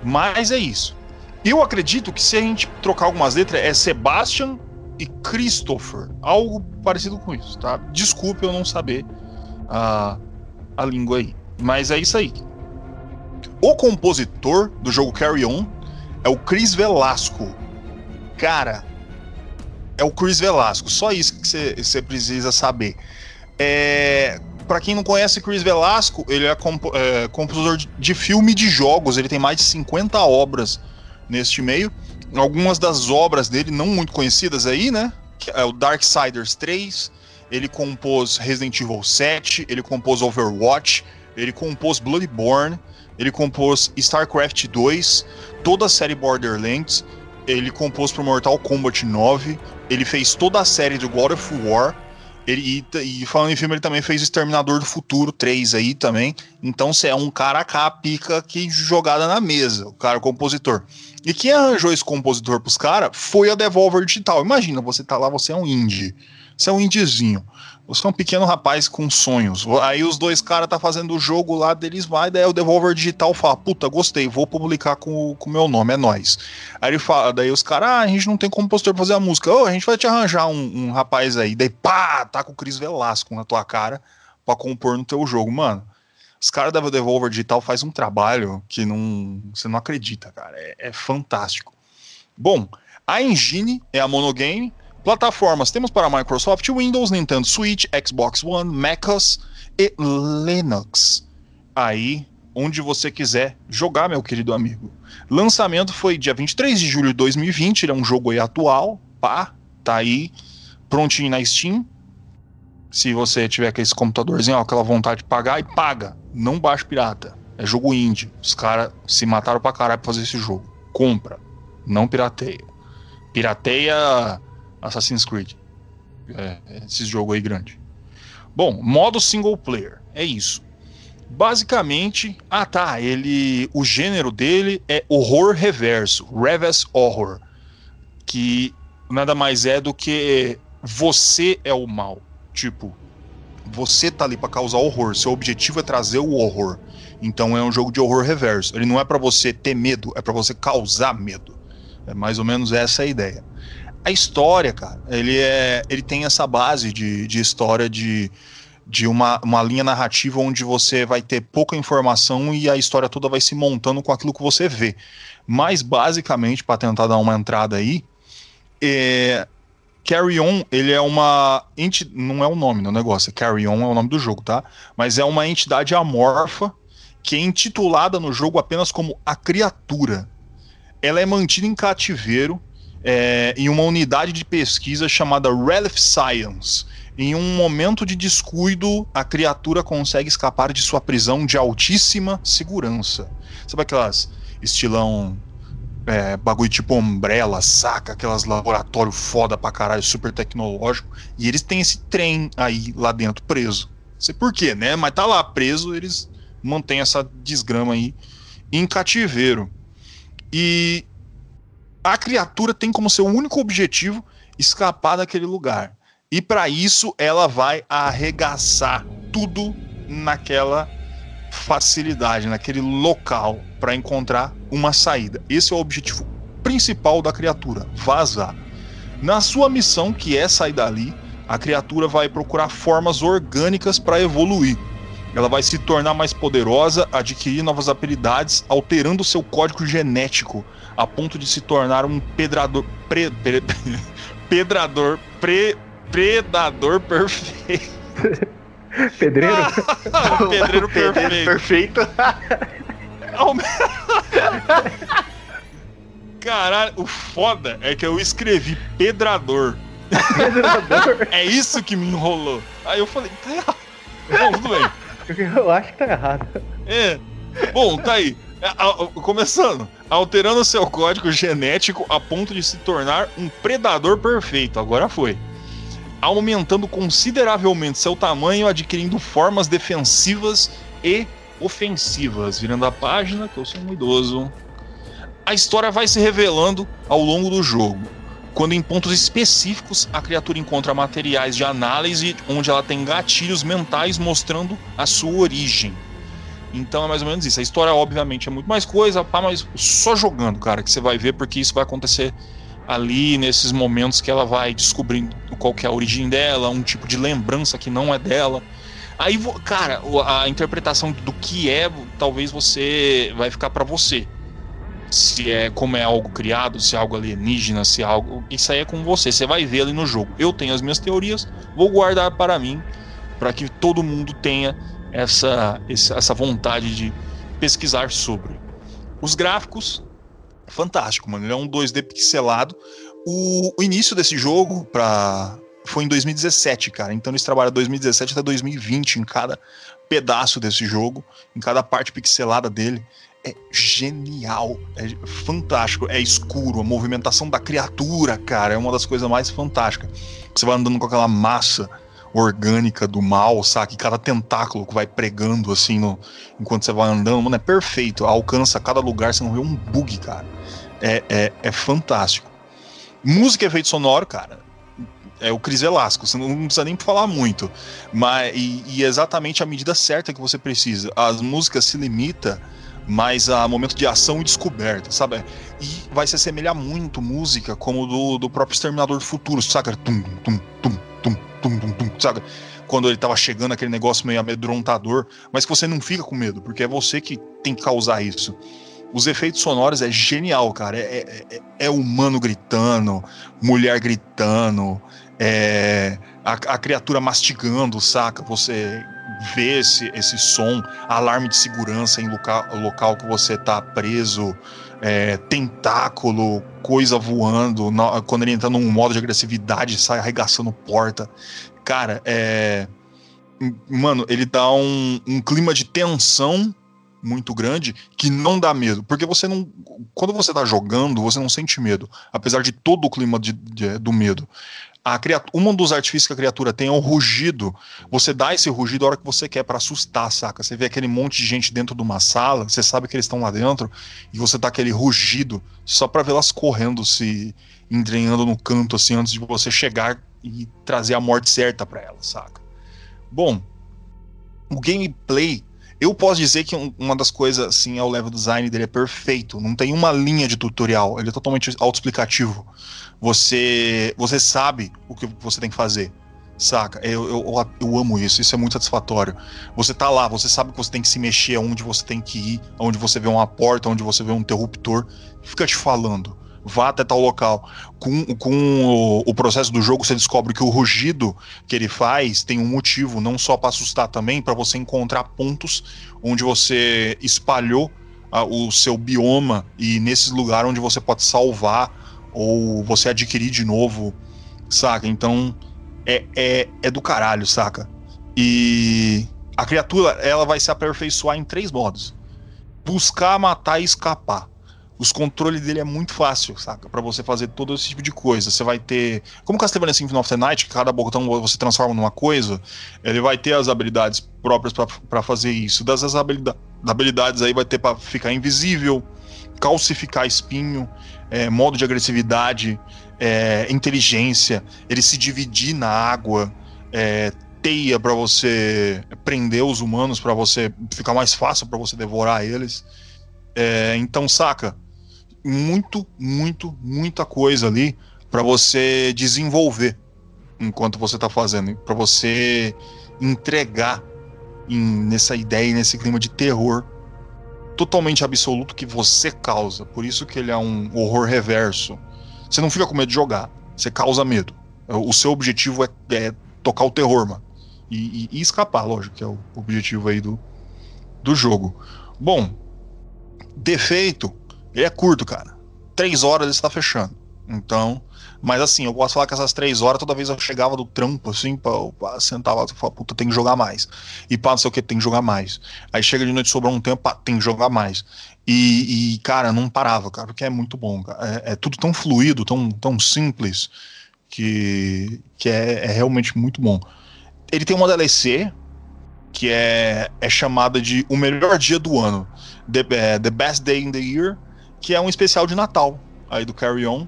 Mas é isso. Eu acredito que se a gente trocar algumas letras, é Sebastian e Christopher. Algo parecido com isso, tá? Desculpe eu não saber a, a língua aí. Mas é isso aí. O compositor do jogo Carry On é o Chris Velasco. Cara, é o Chris Velasco. Só isso que você precisa saber. É, para quem não conhece Chris Velasco, ele é, é, compositor de, de filme de jogos. Ele tem mais de 50 obras neste meio. Algumas das obras dele, não muito conhecidas aí, né? Que é o Darksiders 3. Ele compôs Resident Evil 7. Ele compôs Overwatch. Ele compôs Bloodborne. Ele compôs StarCraft 2. Toda a série Borderlands. Ele compôs pro Mortal Kombat 9. Ele fez toda a série do God of War ele, e, e, falando em filme, ele também fez Exterminador do Futuro 3 aí também. Então você é um cara cá, pica que jogada na mesa, o cara o compositor. E quem arranjou esse compositor pros caras foi a Devolver Digital. Imagina, você tá lá, você é um indie. Você é um indiezinho. Você é um pequeno rapaz com sonhos. Aí os dois caras tá fazendo o jogo lá deles, vai, daí o Devolver Digital fala: Puta, gostei, vou publicar com o meu nome, é nós. Aí ele fala, daí os caras, ah, a gente não tem compositor pra fazer a música. Ô, oh, a gente vai te arranjar um, um, rapaz aí. Daí, pá, tá com o Cris Velasco na tua cara pra compor no teu jogo. Mano, os caras da Devolver Digital faz um trabalho que não, você não acredita, cara. É, é fantástico. Bom, a engine é a Monogame Plataformas temos para Microsoft, Windows, Nintendo Switch, Xbox One, MacOS e Linux. Aí, onde você quiser jogar, meu querido amigo. Lançamento foi dia 23 de julho de 2020, ele é um jogo aí atual, pá, tá aí, prontinho na Steam. Se você tiver aquele computadorzinho, ó, aquela vontade de pagar, e paga. Não baixa pirata. É jogo indie. Os caras se mataram pra caralho pra fazer esse jogo. Compra. Não pirateia. Pirateia Assassin's Creed. É, esse jogo aí grande. Bom, modo single player. É isso. Basicamente, ah tá, ele, o gênero dele é horror reverso, reverse horror, que nada mais é do que você é o mal. Tipo, você tá ali para causar horror, seu objetivo é trazer o horror. Então é um jogo de horror reverso. Ele não é para você ter medo, é para você causar medo. É mais ou menos essa a ideia a história, cara, ele, é, ele tem essa base de, de história de, de uma, uma linha narrativa onde você vai ter pouca informação e a história toda vai se montando com aquilo que você vê. Mas, basicamente, para tentar dar uma entrada aí, é, Carry On, ele é uma. Enti, não é o nome do negócio, Carry On é o nome do jogo, tá? Mas é uma entidade amorfa que é intitulada no jogo apenas como a criatura. Ela é mantida em cativeiro é, em uma unidade de pesquisa chamada Relief Science. Em um momento de descuido, a criatura consegue escapar de sua prisão de altíssima segurança. Sabe aquelas estilão é, bagulho tipo Umbrella, saca? Aquelas laboratório foda pra caralho, super tecnológico. E eles têm esse trem aí lá dentro preso. Não sei por quê, né? Mas tá lá preso, eles mantêm essa desgrama aí em cativeiro. E a criatura tem como seu único objetivo escapar daquele lugar. E para isso ela vai arregaçar tudo naquela facilidade, naquele local para encontrar uma saída. Esse é o objetivo principal da criatura, vazar. Na sua missão, que é sair dali, a criatura vai procurar formas orgânicas para evoluir. Ela vai se tornar mais poderosa, adquirir novas habilidades, alterando seu código genético, a ponto de se tornar um pedrador. Pre, pre, pedrador. Pre, predador perfeito.
Pedreiro?
pedreiro perfeito.
perfeito.
Caralho, o foda é que eu escrevi pedrador.
Pedrador?
É isso que me enrolou. Aí eu falei, tá errado. Bom, tudo bem.
Eu acho que tá errado.
É. Bom, tá aí. É, começando, alterando seu código genético a ponto de se tornar um predador perfeito. Agora foi. Aumentando consideravelmente seu tamanho, adquirindo formas defensivas e ofensivas. Virando a página, que eu sou um idoso. A história vai se revelando ao longo do jogo quando em pontos específicos a criatura encontra materiais de análise onde ela tem gatilhos mentais mostrando a sua origem. Então é mais ou menos isso. A história, obviamente, é muito mais coisa, pá, mas só jogando, cara, que você vai ver, porque isso vai acontecer ali nesses momentos que ela vai descobrindo qual que é a origem dela, um tipo de lembrança que não é dela. Aí, cara, a interpretação do que é, talvez você vai ficar para você se é como é algo criado, se é algo alienígena, se é algo. Isso aí é com você, você vai ver ali no jogo. Eu tenho as minhas teorias, vou guardar para mim, para que todo mundo tenha essa, essa vontade de pesquisar sobre. Os gráficos, fantástico, mano. Ele é um 2D pixelado. O, o início desse jogo pra, foi em 2017, cara. Então eles trabalham 2017 até 2020 em cada pedaço desse jogo, em cada parte pixelada dele é genial, é fantástico, é escuro, a movimentação da criatura, cara, é uma das coisas mais fantásticas. Você vai andando com aquela massa orgânica do mal, sabe? Cada tentáculo que vai pregando assim no, enquanto você vai andando, mano, é perfeito. Alcança cada lugar, você não vê um bug, cara. É, é, é fantástico. Música e efeito sonoro, cara. É o Cris Velasco, você não precisa nem falar muito. Mas, e, e exatamente a medida certa que você precisa. As músicas se limita mais a momento de ação e descoberta, sabe? E vai se assemelhar muito música como do, do próprio Exterminador do Futuro, saca? Tum, tum, tum, tum, tum, tum, tum, saca? Quando ele tava chegando aquele negócio meio amedrontador, mas que você não fica com medo, porque é você que tem que causar isso. Os efeitos sonoros é genial, cara. É, é, é, é humano gritando, mulher gritando, é, a, a criatura mastigando, saca? Você ver esse, esse som, alarme de segurança em local, local que você está preso, é, tentáculo, coisa voando, no, quando ele entra num modo de agressividade, sai arregaçando porta. Cara, é. Mano, ele dá um, um clima de tensão muito grande que não dá medo. Porque você não. Quando você tá jogando, você não sente medo. Apesar de todo o clima de, de, do medo a criatura, um dos artifícios que a criatura tem é o rugido. Você dá esse rugido a hora que você quer para assustar, saca? Você vê aquele monte de gente dentro de uma sala, você sabe que eles estão lá dentro, e você dá aquele rugido só para vê-las correndo, se entranhando no canto, assim, antes de você chegar e trazer a morte certa para elas, saca? Bom, o gameplay eu posso dizer que uma das coisas, assim, é o level design dele é perfeito. Não tem uma linha de tutorial. Ele é totalmente autoexplicativo. Você, você sabe o que você tem que fazer. Saca? Eu, eu, eu, amo isso, isso é muito satisfatório. Você tá lá, você sabe que você tem que se mexer onde você tem que ir, onde você vê uma porta, onde você vê um interruptor, fica te falando vá até tal local. Com, com o, o, processo do jogo, você descobre que o rugido que ele faz tem um motivo, não só para assustar também, para você encontrar pontos onde você espalhou uh, o seu bioma e nesses lugares onde você pode salvar ou você adquirir de novo, saca? Então é, é, é do caralho, saca? E a criatura ela vai se aperfeiçoar em três modos: buscar, matar e escapar os controles dele é muito fácil, saca? Para você fazer todo esse tipo de coisa. Você vai ter. Como Castlevania Symphony of the Night, que cada botão você transforma numa coisa, ele vai ter as habilidades próprias para fazer isso. Das habilidades, habilidades aí vai ter para ficar invisível, calcificar espinho, é, modo de agressividade, é, inteligência, ele se dividir na água, é, teia para você prender os humanos, para você ficar mais fácil para você devorar eles. É, então, saca? Muito, muito, muita coisa ali para você desenvolver enquanto você tá fazendo, para você entregar em, nessa ideia, nesse clima de terror totalmente absoluto que você causa. Por isso que ele é um horror reverso. Você não fica com medo de jogar, você causa medo. O seu objetivo é, é tocar o terror, mano. E, e, e, escapar, lógico, que é o objetivo aí do, do jogo. Bom, defeito, ele é curto, cara. Três horas ele está fechando. Então, mas assim, eu posso falar que essas três horas, toda vez eu chegava do trampo, assim, pra, pra e falava, puta, tem que jogar mais. E pá, não sei o que, tem que jogar mais. Aí chega de noite, sobrou um tempo, pá, tem que jogar mais. E, e, cara, não parava, cara, porque é muito bom. É, é tudo tão fluido, tão, tão simples, que, que é, é realmente muito bom. Ele tem uma DLC que é, é chamada de O Melhor Dia do Ano, The, é, The Best Day in the Year, que é um especial de Natal aí do Carry On.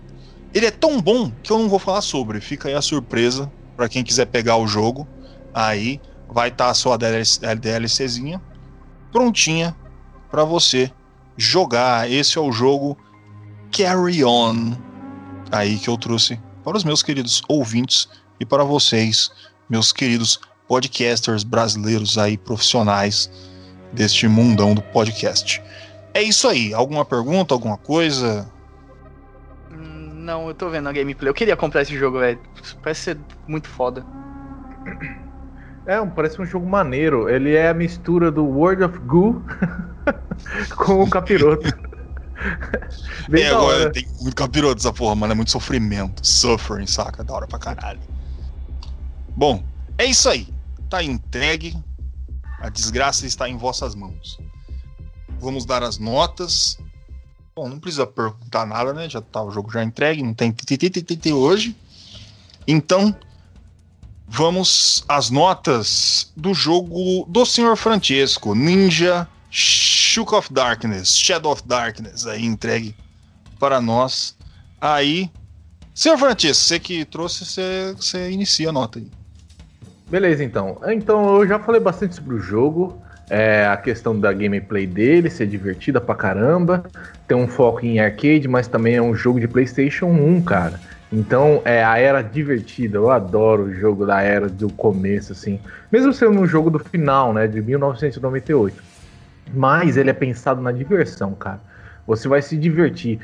Ele é tão bom que eu não vou falar sobre. Fica aí a surpresa para quem quiser pegar o jogo. Aí vai estar tá a sua DLCzinha prontinha para você jogar. Esse é o jogo Carry On aí que eu trouxe para os meus queridos ouvintes e para vocês, meus queridos podcasters brasileiros aí profissionais deste mundão do podcast. É isso aí. Alguma pergunta, alguma coisa?
Não, eu tô vendo a gameplay. Eu queria comprar esse jogo, velho. Parece ser muito foda.
É, parece um jogo maneiro. Ele é a mistura do World of Goo com o capiroto.
Bem é, agora tem muito capiroto essa porra, mano. É muito sofrimento. Suffering, saca? Da hora pra caralho. Bom, é isso aí. Tá entregue. A desgraça está em vossas mãos. Vamos dar as notas. Bom, não precisa perguntar nada, né? Já tá o jogo já entregue, não tem TTT hoje. Então, vamos às notas do jogo do Senhor Francesco, Ninja Shook of Darkness, Shadow of Darkness, aí entregue para nós. Aí, Senhor Francesco, você que trouxe, você, você inicia a nota aí.
Beleza, então. Então, eu já falei bastante sobre o jogo é, a questão da gameplay dele ser divertida pra caramba, tem um foco em arcade, mas também é um jogo de PlayStation 1, cara. Então é a era divertida, eu adoro o jogo da era do começo, assim. Mesmo sendo um jogo do final, né, de 1998. Mas ele é pensado na diversão, cara. Você vai se divertir.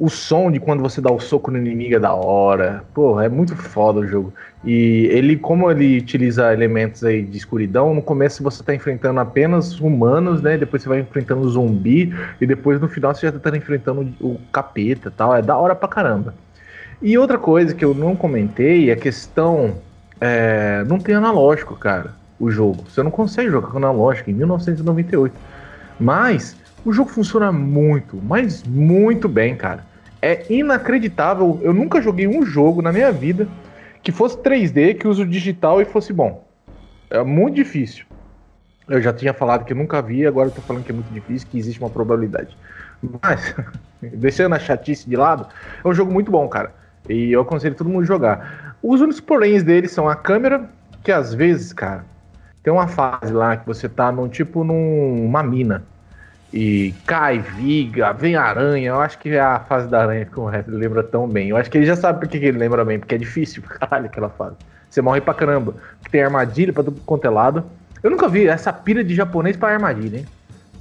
O som de quando você dá o soco no inimigo é da hora. Pô, é muito foda o jogo. E ele, como ele utiliza elementos aí de escuridão, no começo você tá enfrentando apenas humanos, né? Depois você vai enfrentando zumbi. E depois no final você já tá enfrentando o capeta tal. É da hora pra caramba. E outra coisa que eu não comentei é a questão. É, não tem analógico, cara, o jogo. Você não consegue jogar com analógico em 1998. Mas o jogo funciona muito, mas muito bem, cara é inacreditável. Eu nunca joguei um jogo na minha vida que fosse 3D, que use o digital e fosse bom. É muito difícil. Eu já tinha falado que eu nunca vi, agora eu tô falando que é muito difícil, que existe uma probabilidade. Mas, deixando a chatice de lado, é um jogo muito bom, cara. E eu aconselho todo mundo jogar. Os únicos poréns dele são a câmera, que às vezes, cara, tem uma fase lá que você tá num tipo numa mina e cai, viga, vem aranha. Eu acho que é a fase da aranha que o resto lembra tão bem. Eu acho que ele já sabe por que ele lembra bem, porque é difícil caralho aquela fase. Você morre pra caramba. Porque tem armadilha pra tudo quanto é lado. Eu nunca vi essa pira de japonês pra armadilha, hein?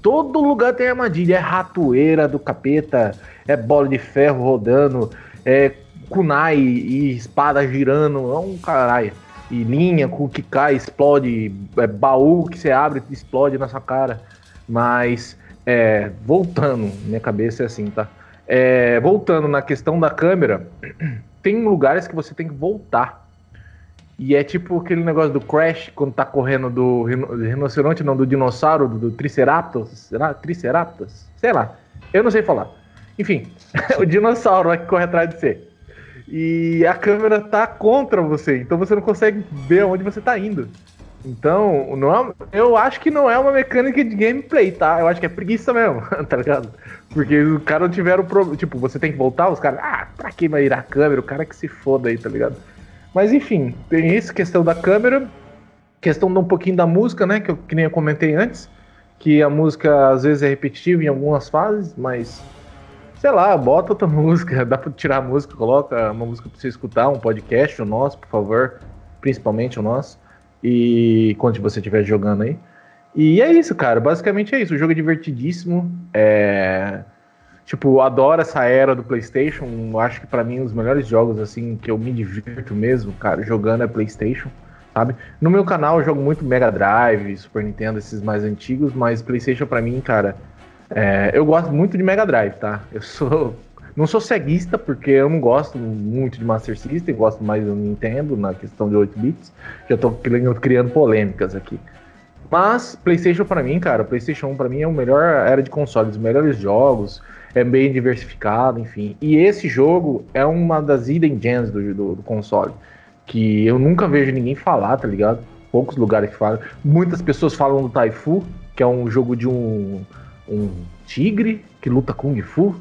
Todo lugar tem armadilha. É ratoeira do capeta, é bola de ferro rodando, é kunai e espada girando. É um caralho. E linha que cai, explode, é baú que você abre explode na sua cara. Mas é, voltando, minha cabeça é assim, tá? É, voltando na questão da câmera, tem lugares que você tem que voltar. E é tipo aquele negócio do Crash, quando tá correndo do rinoceronte, não, do dinossauro, do, do Triceratops. Será? Triceratops? Sei lá. Eu não sei falar. Enfim, o dinossauro que corre atrás de você. E a câmera tá contra você, então você não consegue ver onde você tá indo. Então, não é, eu acho que não é uma mecânica de gameplay, tá? Eu acho que é preguiça mesmo, tá ligado? Porque os caras tiveram problema. Tipo, você tem que voltar, os caras, ah, pra que vai ir a câmera? O cara que se foda aí, tá ligado? Mas enfim, tem isso, questão da câmera, questão de um pouquinho da música, né? Que, eu, que nem eu comentei antes, que a música às vezes é repetitiva em algumas fases, mas sei lá, bota outra música, dá pra tirar a música, coloca uma música pra você escutar, um podcast, o nosso, por favor, principalmente o nosso, e quando você estiver jogando aí. E é isso, cara, basicamente é isso, o jogo é divertidíssimo, é... Tipo, adoro essa era do PlayStation. Acho que para mim os melhores jogos assim que eu me divirto mesmo, cara, jogando é PlayStation, sabe? No meu canal eu jogo muito Mega Drive, Super Nintendo, esses mais antigos, mas PlayStation para mim, cara, é, eu gosto muito de Mega Drive, tá? Eu sou não sou ceguista porque eu não gosto muito de Master System, gosto mais do Nintendo na questão de 8 bits. Já tô criando polêmicas aqui. Mas PlayStation para mim, cara, PlayStation 1 para mim é o melhor era de consoles, os melhores jogos é bem diversificado, enfim. E esse jogo é uma das hidden gems do, do, do, console, que eu nunca vejo ninguém falar, tá ligado? Poucos lugares que falam. Muitas pessoas falam do Taifu, que é um jogo de um, um tigre que luta Kung Fu.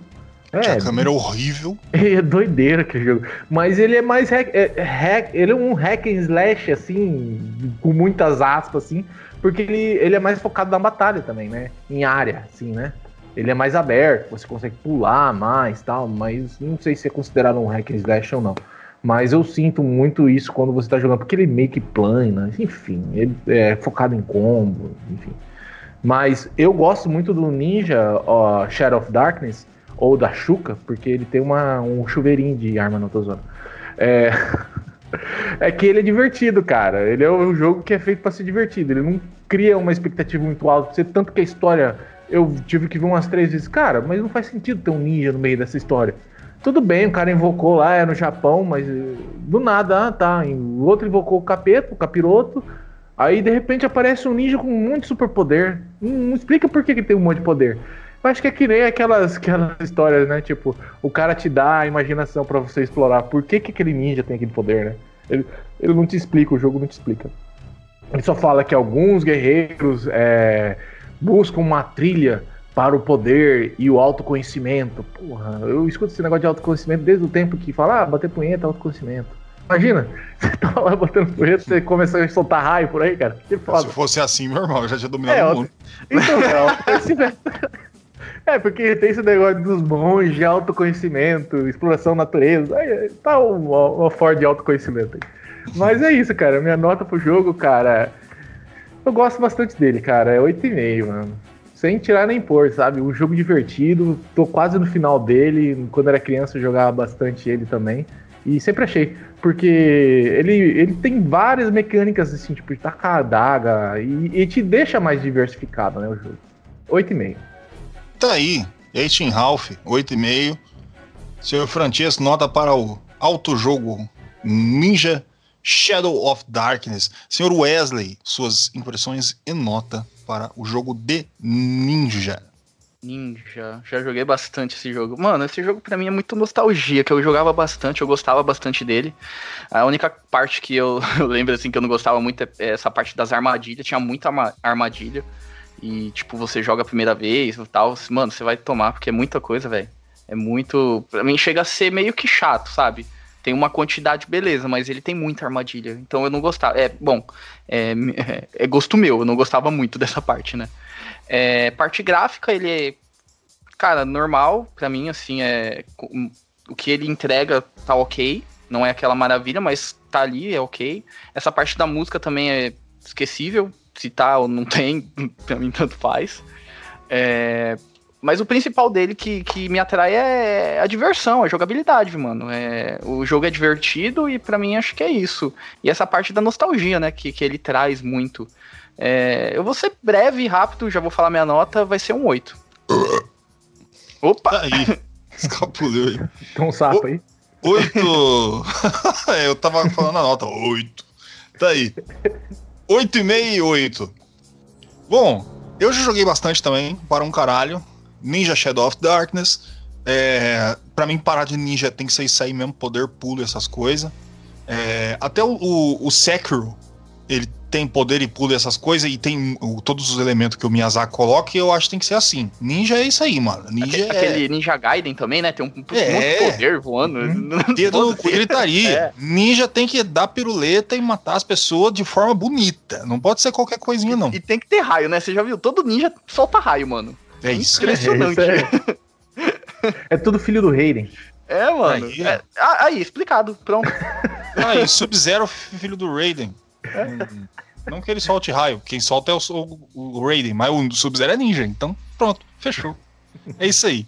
É, a câmera é horrível.
É doideira que jogo. Mas ele é mais hack, é, hack, ele é um hack and slash, assim, com muitas aspas, assim, porque ele, ele é mais focado na batalha também, né? Em área, assim, né? ele é mais aberto, você consegue pular mais tal, mas não sei se é considerado um hack and slash ou não. Mas eu sinto muito isso quando você tá jogando, porque ele meio que plana, enfim, ele é focado em combo, enfim. Mas eu gosto muito do Ninja ó, Shadow of Darkness, ou da Shuka, porque ele tem uma, um chuveirinho de arma no Tozona. É... é que ele é divertido, cara. Ele é um jogo que é feito para ser divertido. Ele não cria uma expectativa muito alta, você tanto que a história eu tive que ver umas três vezes, cara, mas não faz sentido ter um ninja no meio dessa história. Tudo bem, o cara invocou lá, é no Japão, mas eh, do nada, ah, tá. O outro invocou o capeta, o capiroto. Aí de repente aparece um ninja com um monte de superpoder. Não, não explica por que, que tem um monte de poder. Eu acho que é que nem aquelas, aquelas histórias, né? Tipo, o cara te dá a imaginação para você explorar. Por que, que aquele ninja tem aquele poder, né? Ele, ele não te explica, o jogo não te explica. Ele só fala que alguns guerreiros é, buscam uma trilha para o poder e o autoconhecimento. Porra, eu escuto esse negócio de autoconhecimento desde o tempo que fala, ah, bater punheta, autoconhecimento. Imagina, você tava lá batendo punheta, você começou a soltar raio por aí, cara.
Se fosse assim, meu irmão, eu já tinha dominado é, o mundo.
Então, é. É, porque tem esse negócio dos monges, autoconhecimento, exploração natureza. Aí, tá uma, uma Ford de autoconhecimento aí. Mas é isso, cara. Minha nota pro jogo, cara, eu gosto bastante dele, cara. É 8,5, mano. Sem tirar nem pôr, sabe? Um jogo divertido. Tô quase no final dele. Quando era criança eu jogava bastante ele também. E sempre achei. Porque ele, ele tem várias mecânicas, assim, tipo, de tacar a adaga. E, e te deixa mais diversificado, né, o jogo. 8,5.
Tá aí. Eighteen Ralph, 8,5. Senhor Francesco, nota para o alto jogo Ninja Shadow of Darkness. Senhor Wesley, suas impressões e nota para o jogo de Ninja.
Ninja, já joguei bastante esse jogo. Mano, esse jogo para mim é muito nostalgia, que eu jogava bastante, eu gostava bastante dele. A única parte que eu, eu lembro assim que eu não gostava muito é essa parte das armadilhas, tinha muita armadilha. E tipo, você joga a primeira vez e tal, mano, você vai tomar porque é muita coisa, velho. É muito, para mim chega a ser meio que chato, sabe? tem uma quantidade, beleza, mas ele tem muita armadilha. Então eu não gostava. É, bom, é, é gosto meu, eu não gostava muito dessa parte, né? É, parte gráfica, ele é, cara, normal, pra mim, assim, é. O que ele entrega tá ok. Não é aquela maravilha, mas tá ali, é ok. Essa parte da música também é esquecível. Se tá ou não tem, pra mim tanto faz. É, mas o principal dele que, que me atrai é a diversão, a jogabilidade, mano. É, o jogo é divertido e para mim acho que é isso. E essa parte da nostalgia, né, que, que ele traz muito. É, eu vou ser breve e rápido, já vou falar minha nota, vai ser um 8.
Opa! Tá aí, escapuleu aí.
Tem um sapo aí.
8! é, eu tava falando a nota, 8. Tá aí. 8,5 e 8. Bom, eu já joguei bastante também, para um caralho. Ninja Shadow of Darkness. É, para mim, parar de ninja tem que ser isso aí mesmo, poder, pulo, essas coisas. É, até o, o, o Sekiro, ele tem poder e pula essas coisas e tem o- todos os elementos que o Miyazaki coloca, e eu acho que tem que ser assim. Ninja é isso aí, mano. Ninja
Aque-
é
Aquele Ninja Gaiden também, né? Tem um, um monte
É.
de poder voando.
dedo no cu,
Foda-se.
gritaria.
É.
Ninja tem que dar piruleta e matar as pessoas de forma bonita. Não pode ser qualquer coisinha, não.
E tem que ter raio, né? Você já viu? Todo ninja solta raio, mano.
É isso.
Impressionante.
É, isso É tudo filho do Hayden.
É, mano.
Aí,
É, aí, explicado. Pronto.
Aí, Sub-Zero, filho do Raiden. Hum, Não que ele solte raio. Quem solta é o, o, o Raiden, mas o Sub-Zero é ninja. Então, pronto, fechou. É isso aí.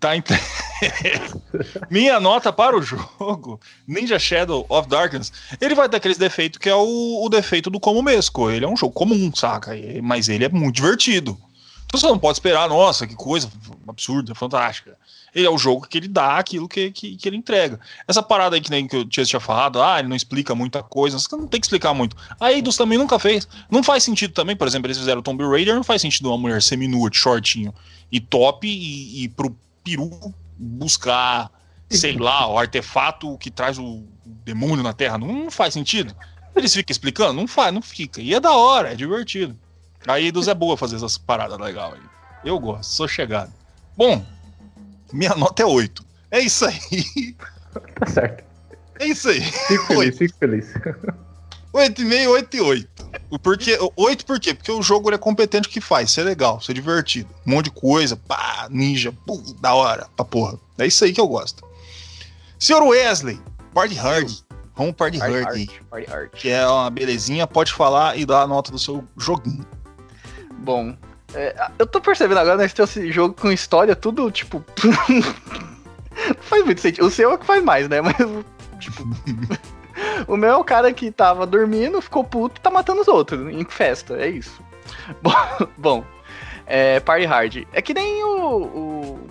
Tá. Minha nota para o jogo, Ninja Shadow of Darkness, ele vai ter aqueles defeitos que é o, o defeito do como mesco. Ele é um jogo comum, saca? Mas ele é muito divertido. Então você não pode esperar, nossa, que coisa absurda, fantástica. Ele é o jogo que ele dá aquilo que, que, que ele entrega. Essa parada aí que nem que Chase tinha falado, ah, ele não explica muita coisa, você não tem que explicar muito. A Eidos também nunca fez. Não faz sentido também, por exemplo, eles fizeram Tomb Raider, não faz sentido uma mulher seminua, de shortinho e top e, e pro peru buscar, sei lá, o artefato que traz o demônio na Terra. Não, não faz sentido. Eles ficam explicando? Não faz, não fica. E é da hora, é divertido. A Eidos é boa fazer essas paradas legais aí. Eu gosto, sou chegado. Bom, minha nota é 8. É isso aí.
Tá certo.
É isso aí.
Fico feliz, fico feliz.
8,5, 8 e 8. O Porque, 8 por quê? Porque o jogo ele é competente o que faz, ser legal, ser divertido. Um monte de coisa, pá, ninja, pum, da hora, pra porra. É isso aí que eu gosto. Senhor Wesley, Party Hard. Vamos Party
Party
Hard.
Party Hard.
Que é uma belezinha, pode falar e dar a nota do seu joguinho.
Bom, é, eu tô percebendo agora, nós temos esse jogo com história, tudo, tipo. não faz muito sentido. O seu é o que faz mais, né? Mas, tipo. o meu é o cara que tava dormindo, ficou puto e tá matando os outros em festa. É isso. Bom, bom é, Party Hard. É que nem o, o-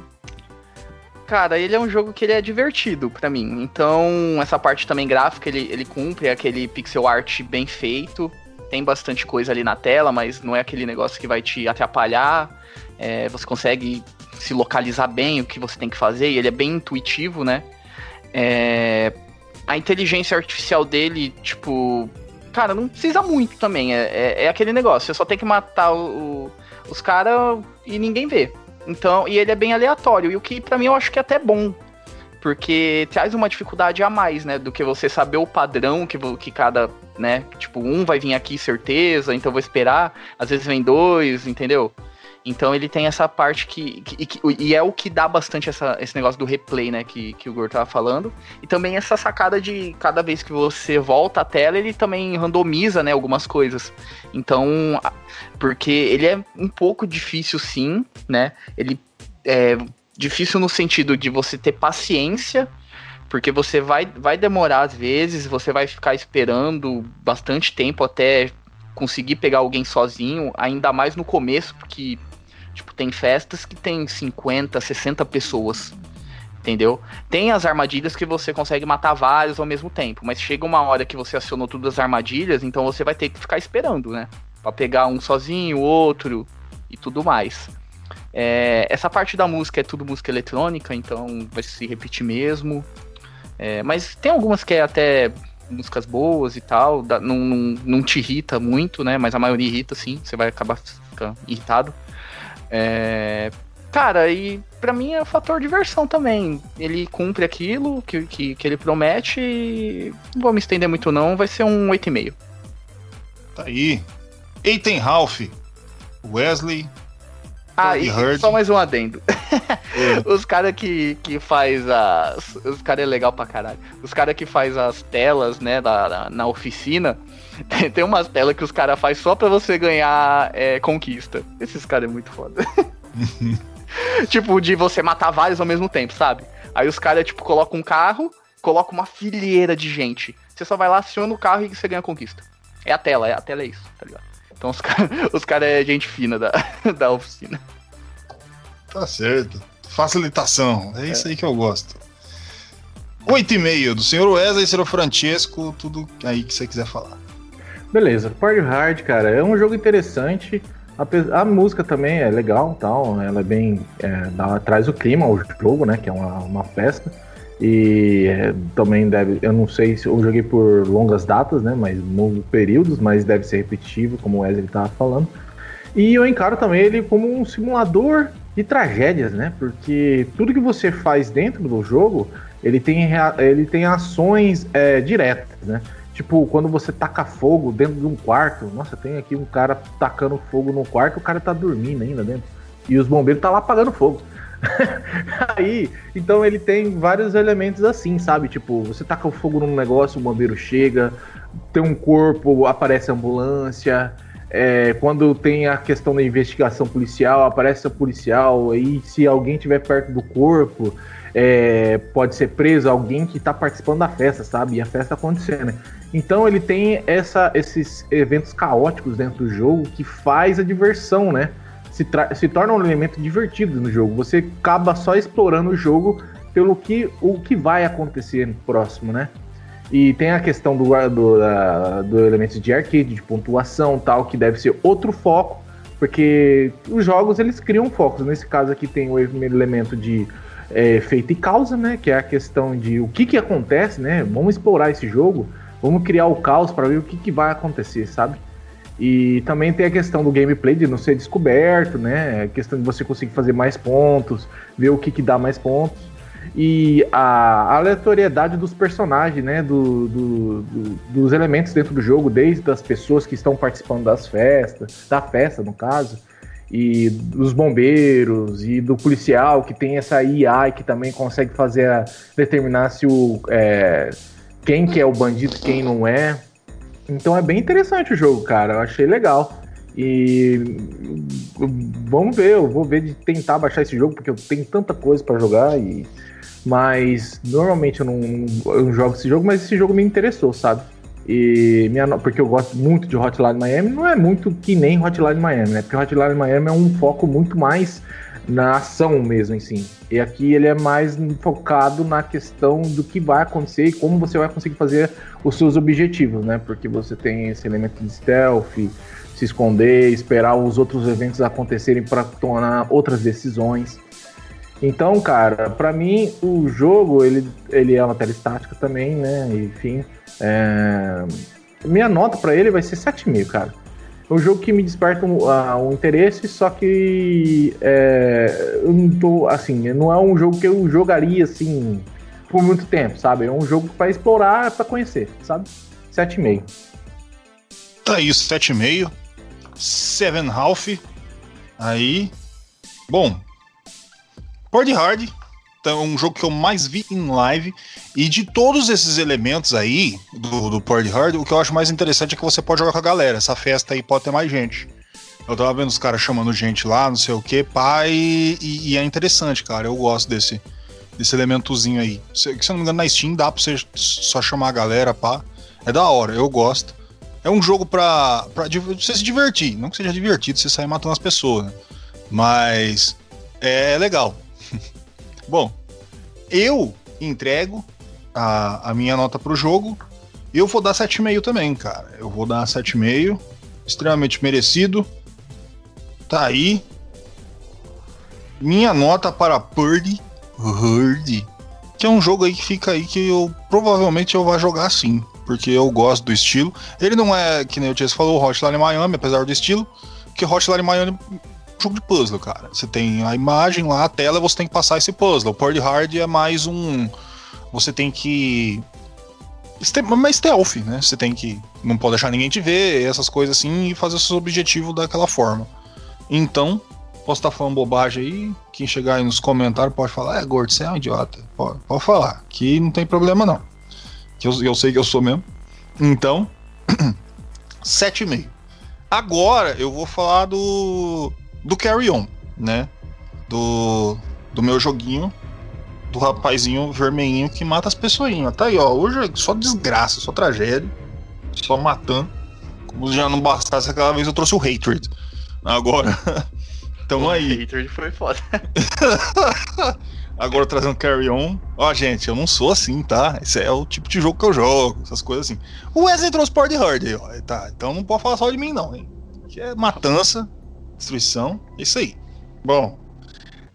Cara, ele é um jogo que ele é divertido pra mim. Então, essa parte também gráfica, ele, ele cumpre aquele pixel art bem feito tem bastante coisa ali na tela, mas não é aquele negócio que vai te atrapalhar. É, você consegue se localizar bem o que você tem que fazer, e ele é bem intuitivo, né? É, a inteligência artificial dele, tipo. Cara, não precisa muito também. É, é, é aquele negócio, você só tem que matar o- o- os caras e ninguém vê. Então, e ele é bem aleatório, e o que pra mim eu acho que é até bom. Porque traz uma dificuldade a mais, né? Do que você saber o padrão que, que cada, né? Tipo, um vai vir aqui certeza, então vou esperar. Às vezes vem dois, entendeu? Então ele tem essa parte que. que- que- e é o que dá bastante essa, esse negócio do replay, né? Que, que o Gor tava falando. E também essa sacada de cada vez que você volta à tela, ele também randomiza, né? Algumas coisas. Então. a- Porque ele é um pouco difícil, sim, né? Ele é difícil no sentido de você ter paciência. Porque você vai, vai demorar às vezes, você vai ficar esperando bastante tempo até conseguir pegar alguém sozinho, ainda mais no começo, porque tipo, tem festas que tem 50, 60 pessoas. Entendeu? Tem as armadilhas que você consegue matar vários ao mesmo tempo, mas chega uma hora que você acionou todas as armadilhas, então você vai ter que ficar esperando, né? Pra pegar um sozinho, outro e tudo mais. É, essa parte da música é tudo música eletrônica, então vai se repetir mesmo. É, mas tem algumas que é até músicas boas e tal, não, não, não te irrita muito, né? Mas a maioria irrita, sim, você vai acabar ficando irritado. É, cara, e pra mim é o fator diversão também. Ele cumpre aquilo que, que, que ele promete e não vou me estender muito não, vai ser um 8,5.
Tá aí. Ethan Ralph, Wesley.
Ah, e só mais um adendo. Os caras que, que faz as. Os caras é legal pra caralho. Os caras que faz as telas, né, da, da- na oficina. Tem, umas telas que os caras faz só pra você ganhar é, conquista. Esses caras é muito foda. tipo, de você matar vários ao mesmo tempo, sabe? Aí os caras, tipo, colocam um carro, colocam uma fileira de gente. Você só vai lá, aciona o carro e você ganha a conquista. É a tela, é, a tela é isso, tá ligado? Então os caras os cara é gente fina da, da oficina.
Tá certo. Facilitação. É isso aí que eu gosto. 8,5 do senhor Wesley, senhor Francesco, tudo aí que você quiser falar.
Beleza, Party Hard, cara, é um jogo interessante. Ape- A, música também é legal, tal. Ela é bem. é, dá- traz o clima ao jogo, né? Que é uma, uma festa. E é, também deve, eu não sei se eu joguei por longas datas, né? Mas longos períodos, mas deve ser repetitivo, como o Wesley estava falando. E eu encaro também ele como um simulador de tragédias, né? Porque tudo que você faz dentro do jogo, ele tem, ele tem ações é, diretas, né? Tipo, quando você taca fogo dentro de um quarto, nossa, tem aqui um cara tacando fogo no quarto, o cara tá dormindo ainda dentro. E os bombeiros tá lá apagando fogo. Aí, então ele tem vários elementos assim, sabe? Tipo, você taca o fogo num negócio, o bombeiro chega, tem um corpo, aparece ambulância. É, quando tem a questão da investigação policial, aparece a policial, aí se alguém estiver perto do corpo, é, pode ser preso alguém que está participando da festa, sabe? E a festa acontecendo. Então ele tem essa, esses eventos caóticos dentro do jogo que faz a diversão, né? Se, se torna um elemento divertido no jogo. Você acaba só explorando o jogo pelo que o que vai acontecer no próximo, né? E tem a questão do, do, do elemento de arcade, de pontuação tal, que deve ser outro foco, porque os jogos eles criam focos. Nesse caso aqui tem o elemento de é, efeito e causa, né? Que é a questão de o que, que acontece, né? Vamos explorar esse jogo Vamos criar o caos para ver o que, que vai acontecer, sabe? E também tem a questão do gameplay de não ser descoberto, né? A questão de você conseguir fazer mais pontos, ver o que, que dá mais pontos. E a aleatoriedade dos personagens, né? Do, do, do, dos elementos dentro do jogo, desde as pessoas que estão participando das festas, da festa, no caso, e dos bombeiros, e do policial que tem essa IA que também consegue fazer a, determinar se o. É, quem que é o bandido, quem não é. Então é bem interessante o jogo, cara. Eu achei legal. E vamos ver, eu vou ver de tentar baixar esse jogo, porque eu tenho tanta coisa para jogar e mas normalmente eu não, eu não, jogo esse jogo, mas esse jogo me interessou, sabe? E minha, porque eu gosto muito de Hotline Miami, não é muito que nem Hotline Miami, né? Porque Hotline Miami é um foco muito mais na ação mesmo si. E aqui ele é mais focado na questão do que vai acontecer e como você vai conseguir fazer os seus objetivos, né? Porque você tem esse elemento de stealth, se esconder, esperar os outros eventos acontecerem para tomar outras decisões. Então, cara, para mim o jogo ele, ele é uma tela estática também, né? Enfim, é... minha nota para ele vai ser 7,5, cara. É um jogo que me desperta um, uh, um interesse, só que é, eu não tô, assim, não é um jogo que eu jogaria, assim, por muito tempo, sabe? É um jogo para explorar, para conhecer, sabe? 7,5.
Tá isso, 7,5. Seven Half. Aí. Bom. Port Hard então, um jogo que eu mais vi em live. E de todos esses elementos aí do, do Hard, o que eu acho mais interessante é que você pode jogar com a galera. Essa festa aí pode ter mais gente. Eu tava vendo os caras chamando gente lá, não sei o que, pai, e, e, é interessante, cara. Eu gosto desse, desse elementozinho aí. Se, se eu não me engano, na Steam dá pra você só chamar a galera, pá. É da hora, eu gosto. É um jogo pra, pra você se divertir. Não que seja divertido você sair matando as pessoas, né? Mas é legal. Bom, eu entrego a, a minha nota pro jogo. Eu vou dar 7,5 também, cara. Eu vou dar 7,5. Extremamente merecido. Tá aí. Minha nota para Purdy. Hurdy. Que é um jogo aí que fica aí que eu provavelmente eu vou jogar sim. Porque eu gosto do estilo. Ele não é, que nem o Chase falou, Hotline Miami, apesar do estilo. Que Hotline Miami jogo de puzzle, cara. Você tem a imagem lá, a tela, você tem que passar esse puzzle. O Port Hard é mais um. Você tem que. Mais stealth, né? Você tem que. Não pode deixar ninguém te ver, essas coisas assim, e fazer o seu objetivo daquela forma. Então, posso estar falando bobagem aí. Quem chegar aí nos comentários pode falar: é, gordo, você é um idiota. Pode, pode falar, que não tem problema não. Que eu, eu sei que eu sou mesmo. Então, 7,5. Agora eu vou falar do do Carry On, né? Do, do meu joguinho, do rapazinho vermelhinho que mata as pessoinhas. Tá aí, ó. Hoje é só desgraça, só tragédia, só matando. Como já não bastasse aquela vez eu trouxe o Hatred. Agora, então aí.
O Hatred foi foda.
Agora trazendo Carry On. Ó, gente, eu não sou assim, tá? Esse é o tipo de jogo que eu jogo, essas coisas assim. O Wesley trouxe Port Hard aí, ó. Tá, então não pode falar só de mim, não, hein? Que é matança, destruição. É isso aí. Bom,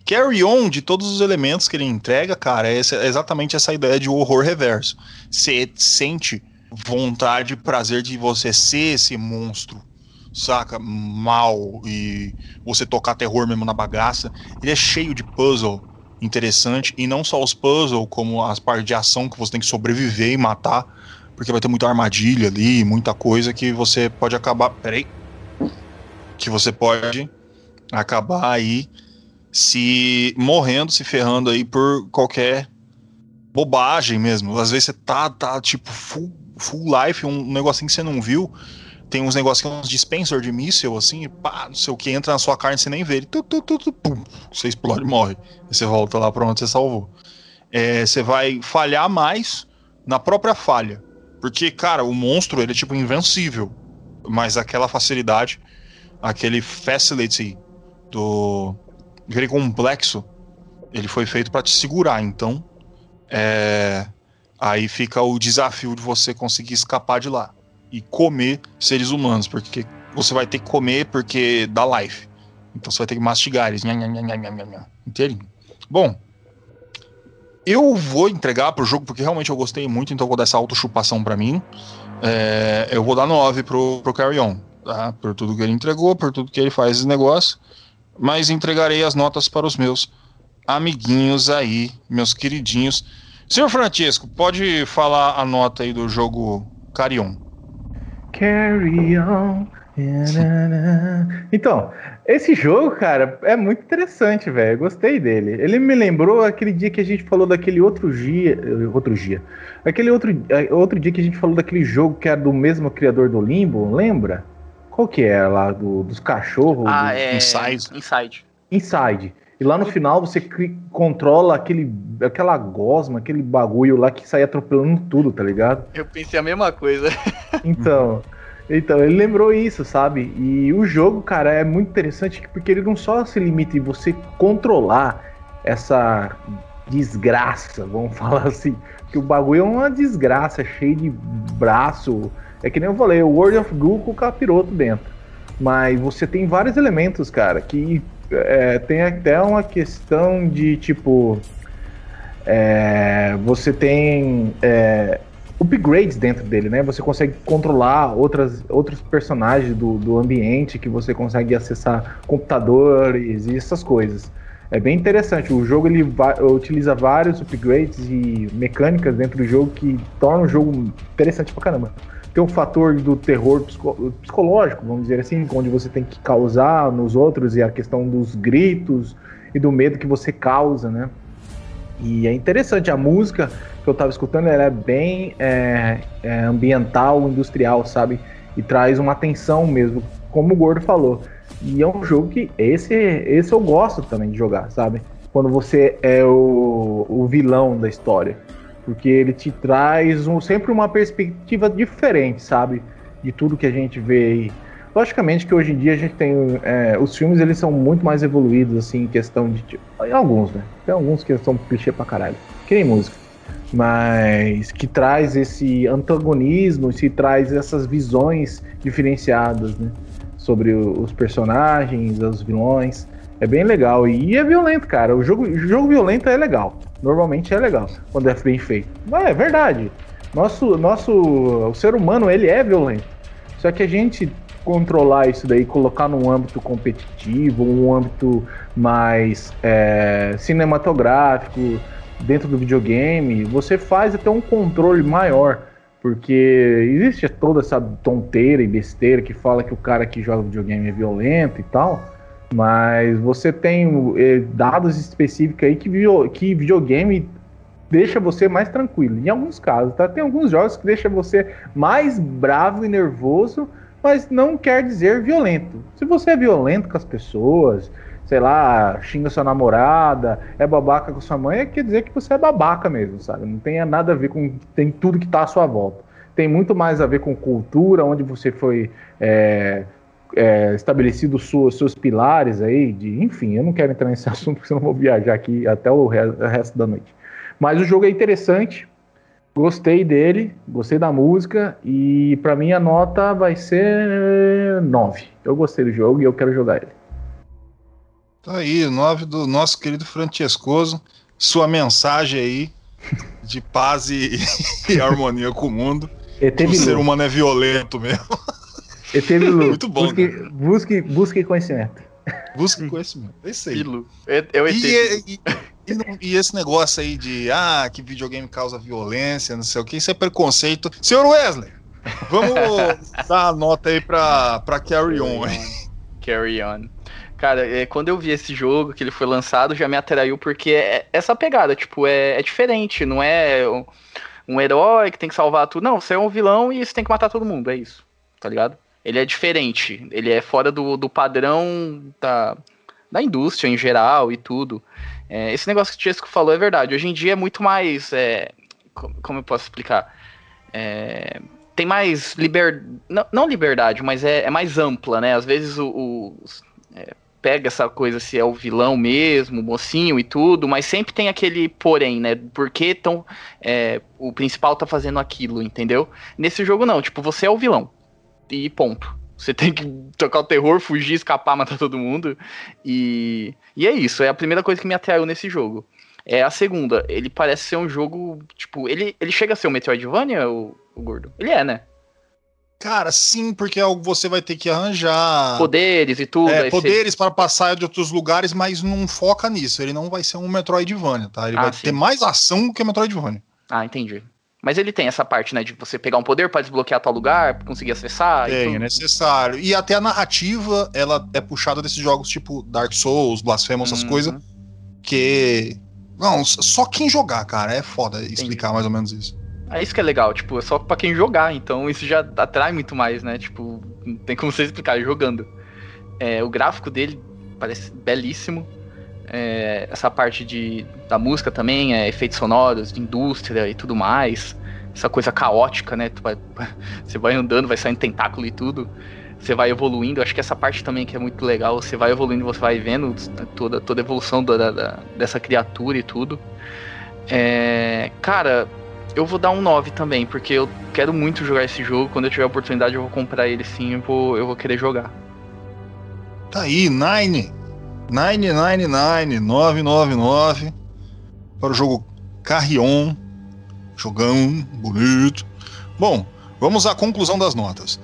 Carry On, de todos os elementos que ele entrega, cara, é, é exatamente essa ideia de horror reverso. Você sente vontade e prazer de você ser esse monstro, saca? Mal e você tocar terror mesmo na bagaça. Ele é cheio de puzzle interessante, e não só os puzzles, como as partes de ação que você tem que sobreviver e matar, porque vai ter muita armadilha ali, muita coisa que você pode acabar. Peraí. Que você pode acabar aí se morrendo, se ferrando aí por qualquer bobagem mesmo. Às vezes você tá, tá tipo full, full life, um negocinho que você não viu. Tem uns negócios uns dispenser de míssil, assim, pá, não sei o que, entra na sua carne você nem vê ele. Tu, tu, tu, tu, pum, você explode e morre. E você volta lá pra onde você salvou. É, você vai falhar mais na própria falha. Porque, cara, o monstro, ele é tipo invencível. Mas aquela facilidade, aquele facility do. aquele complexo, ele foi feito para te segurar. Então, é, aí fica o desafio de você conseguir escapar de lá e comer seres humanos, porque você vai ter que comer porque dá life. Então você vai ter que mastigar eles. Inteirinho. Bom, eu vou entregar pro jogo porque realmente eu gostei muito, então eu vou dar essa auto-chupação pra mim. É, eu vou dar 9 pro, pro Carry On, tá? Por tudo que ele entregou, por tudo que ele faz esse negócio. Mas entregarei as notas para os meus amiguinhos aí, meus queridinhos. Senhor Francisco, pode falar a nota aí do jogo Carry On.
Carry on. Então, esse jogo, cara, é muito interessante, velho. Gostei dele. Ele me lembrou aquele dia que a gente falou daquele outro dia. Outro dia. Aquele outro, é, outro dia que a gente falou daquele jogo que era do mesmo criador do Limbo, lembra? Qual que é lá? Do, dos cachorros?
Ah,
do...
é. Inside. Inside.
Inside. E lá no final você controla aquele, aquela gosma, aquele bagulho lá que sai atropelando tudo, tá ligado?
Eu pensei a mesma coisa.
Então, então ele lembrou isso, sabe? E o jogo, cara, é muito interessante porque ele não só se limita em você controlar essa desgraça, vamos falar assim, que o bagulho é uma desgraça, cheio de braço. É que nem eu falei, o World of Goo com o capiroto dentro. Mas você tem vários elementos, cara, que é, tem até uma questão de tipo. É, você tem é, upgrades dentro dele, né? Você consegue controlar outras, outros personagens do, do ambiente, que você consegue acessar computadores e essas coisas. É bem interessante. O jogo ele utiliza vários upgrades e mecânicas dentro do jogo que torna o jogo interessante pra caramba tem um fator do terror psicológico, vamos dizer assim, onde você tem que causar nos outros e a questão dos gritos e do medo que você causa, né? E é interessante, a música que eu estava escutando ela é bem é, é ambiental, industrial, sabe? E traz uma atenção mesmo, como o Gordo falou. E é um jogo que esse, esse eu gosto também de jogar, sabe? Quando você é o, o vilão da história porque ele te traz um, sempre uma perspectiva diferente, sabe? De tudo que a gente vê aí. Logicamente que hoje em dia a gente tem. É, os filmes eles são muito mais evoluídos, assim, em questão de. Alguns, né? Tem alguns que são clichê pra caralho. Que nem música. Mas que traz esse antagonismo, se traz essas visões diferenciadas, né? Sobre os personagens, os vilões. É bem legal. E é violento, cara. O jogo, o jogo violento é legal. Normalmente é legal quando é bem feito. Mas é verdade. Nosso, nosso, o ser humano ele é violento. Só que a gente controlar isso daí, colocar num âmbito competitivo, um âmbito mais é, cinematográfico, dentro do videogame, você faz até um controle maior. Porque existe toda essa tonteira e besteira que fala que o cara que joga videogame é violento e tal. Mas você tem eh, dados específicos aí que, video, que videogame deixa você mais tranquilo. Em alguns casos, tá? Tem alguns jogos que deixa você mais bravo e nervoso, mas não quer dizer violento. Se você é violento com as pessoas, sei lá, xinga sua namorada, é babaca com sua mãe, quer dizer que você é babaca mesmo, sabe? Não tem nada a ver com tem tudo que está à sua volta. Tem muito mais a ver com cultura, onde você foi é, é, estabelecido seus pilares aí, de, enfim, eu não quero entrar nesse assunto porque senão eu vou viajar aqui até o, re o resto da noite. Mas o jogo é interessante, gostei dele, gostei da música e para mim a nota vai ser 9. Eu gostei do jogo e eu quero jogar ele.
Tá aí, nove do nosso querido Francescoso. Sua mensagem aí de paz e, e harmonia com o mundo. O ser humano é violento mesmo.
ET Bilu.
Muito bom,
Busque,
cara.
busque, busque conhecimento.
Busque conhecimento. É isso aí.
É, é o ET.
E, e- e e esse negócio aí de ah, que videogame causa violência, não sei o que, isso é preconceito. Senhor Wesley, vamos dar a nota aí pra, pra Carry On.
Carry on. Cara, é, quando eu vi esse jogo, que ele foi lançado, já me atraiu porque é essa pegada, tipo, é, é diferente, não é um, um herói que tem que salvar tudo. Não, você é um vilão e você tem que matar todo mundo, é isso, tá ligado? Ele é diferente, ele é fora do, do padrão da, da indústria em geral e tudo. É, esse negócio que o Chesco falou é verdade. Hoje em dia é muito mais. é, co- como eu posso explicar? É, tem mais liber... não, não liberdade, mas é, é mais ampla, né? Às vezes o, o- é, pega essa coisa se é o vilão mesmo, o mocinho e tudo, mas sempre tem aquele porém, né? Por que tão, é, o principal tá fazendo aquilo, entendeu? Nesse jogo não, tipo, você é o vilão. E ponto. Você tem que tocar o terror, fugir, escapar, matar todo mundo. E, e é isso, é a primeira coisa que me atraiu nesse jogo. É a segunda, ele parece ser um jogo, tipo, ele, ele chega a ser um Metroidvania, o, o gordo? Ele é, né?
Cara, sim, porque é algo que você vai ter que arranjar.
Poderes e tudo.
É,
aí você-
poderes para passar de outros lugares, mas não foca nisso. Ele não vai ser um Metroidvania, tá? Ele
Ah,
vai
sim.
ter mais ação do que Metroidvania.
Ah, entendi. Mas ele tem essa parte, né, de você pegar um poder pra desbloquear tal lugar, conseguir acessar.
Tem, é necessário. E até a narrativa, ela é puxada desses jogos tipo Dark Souls, Blasphemous, essas
Uhum.
coisas, que... Não, só quem jogar, cara, é foda explicar mais ou menos isso.
É isso que é legal, tipo, é só pra quem jogar, então isso já atrai muito mais, né? Tipo, não tem como você explicar jogando. É, o gráfico dele parece belíssimo. É, essa parte de, da música também, é, efeitos sonoros, de indústria e tudo mais. Essa coisa caótica, né? Vai- você vai andando, vai saindo tentáculo e tudo. Você vai evoluindo. Acho que essa parte também que é muito legal. Você vai evoluindo, você vai vendo toda, toda a evolução da- da- dessa criatura e tudo. É, cara, eu vou dar um 9 também, porque eu quero muito jogar esse jogo. Quando eu tiver a oportunidade, eu vou comprar ele sim, eu vou, eu vou querer jogar.
Tá aí, Nine. 999, 999. Para o jogo Carrion. Jogão, bonito. Bom, vamos à conclusão das notas.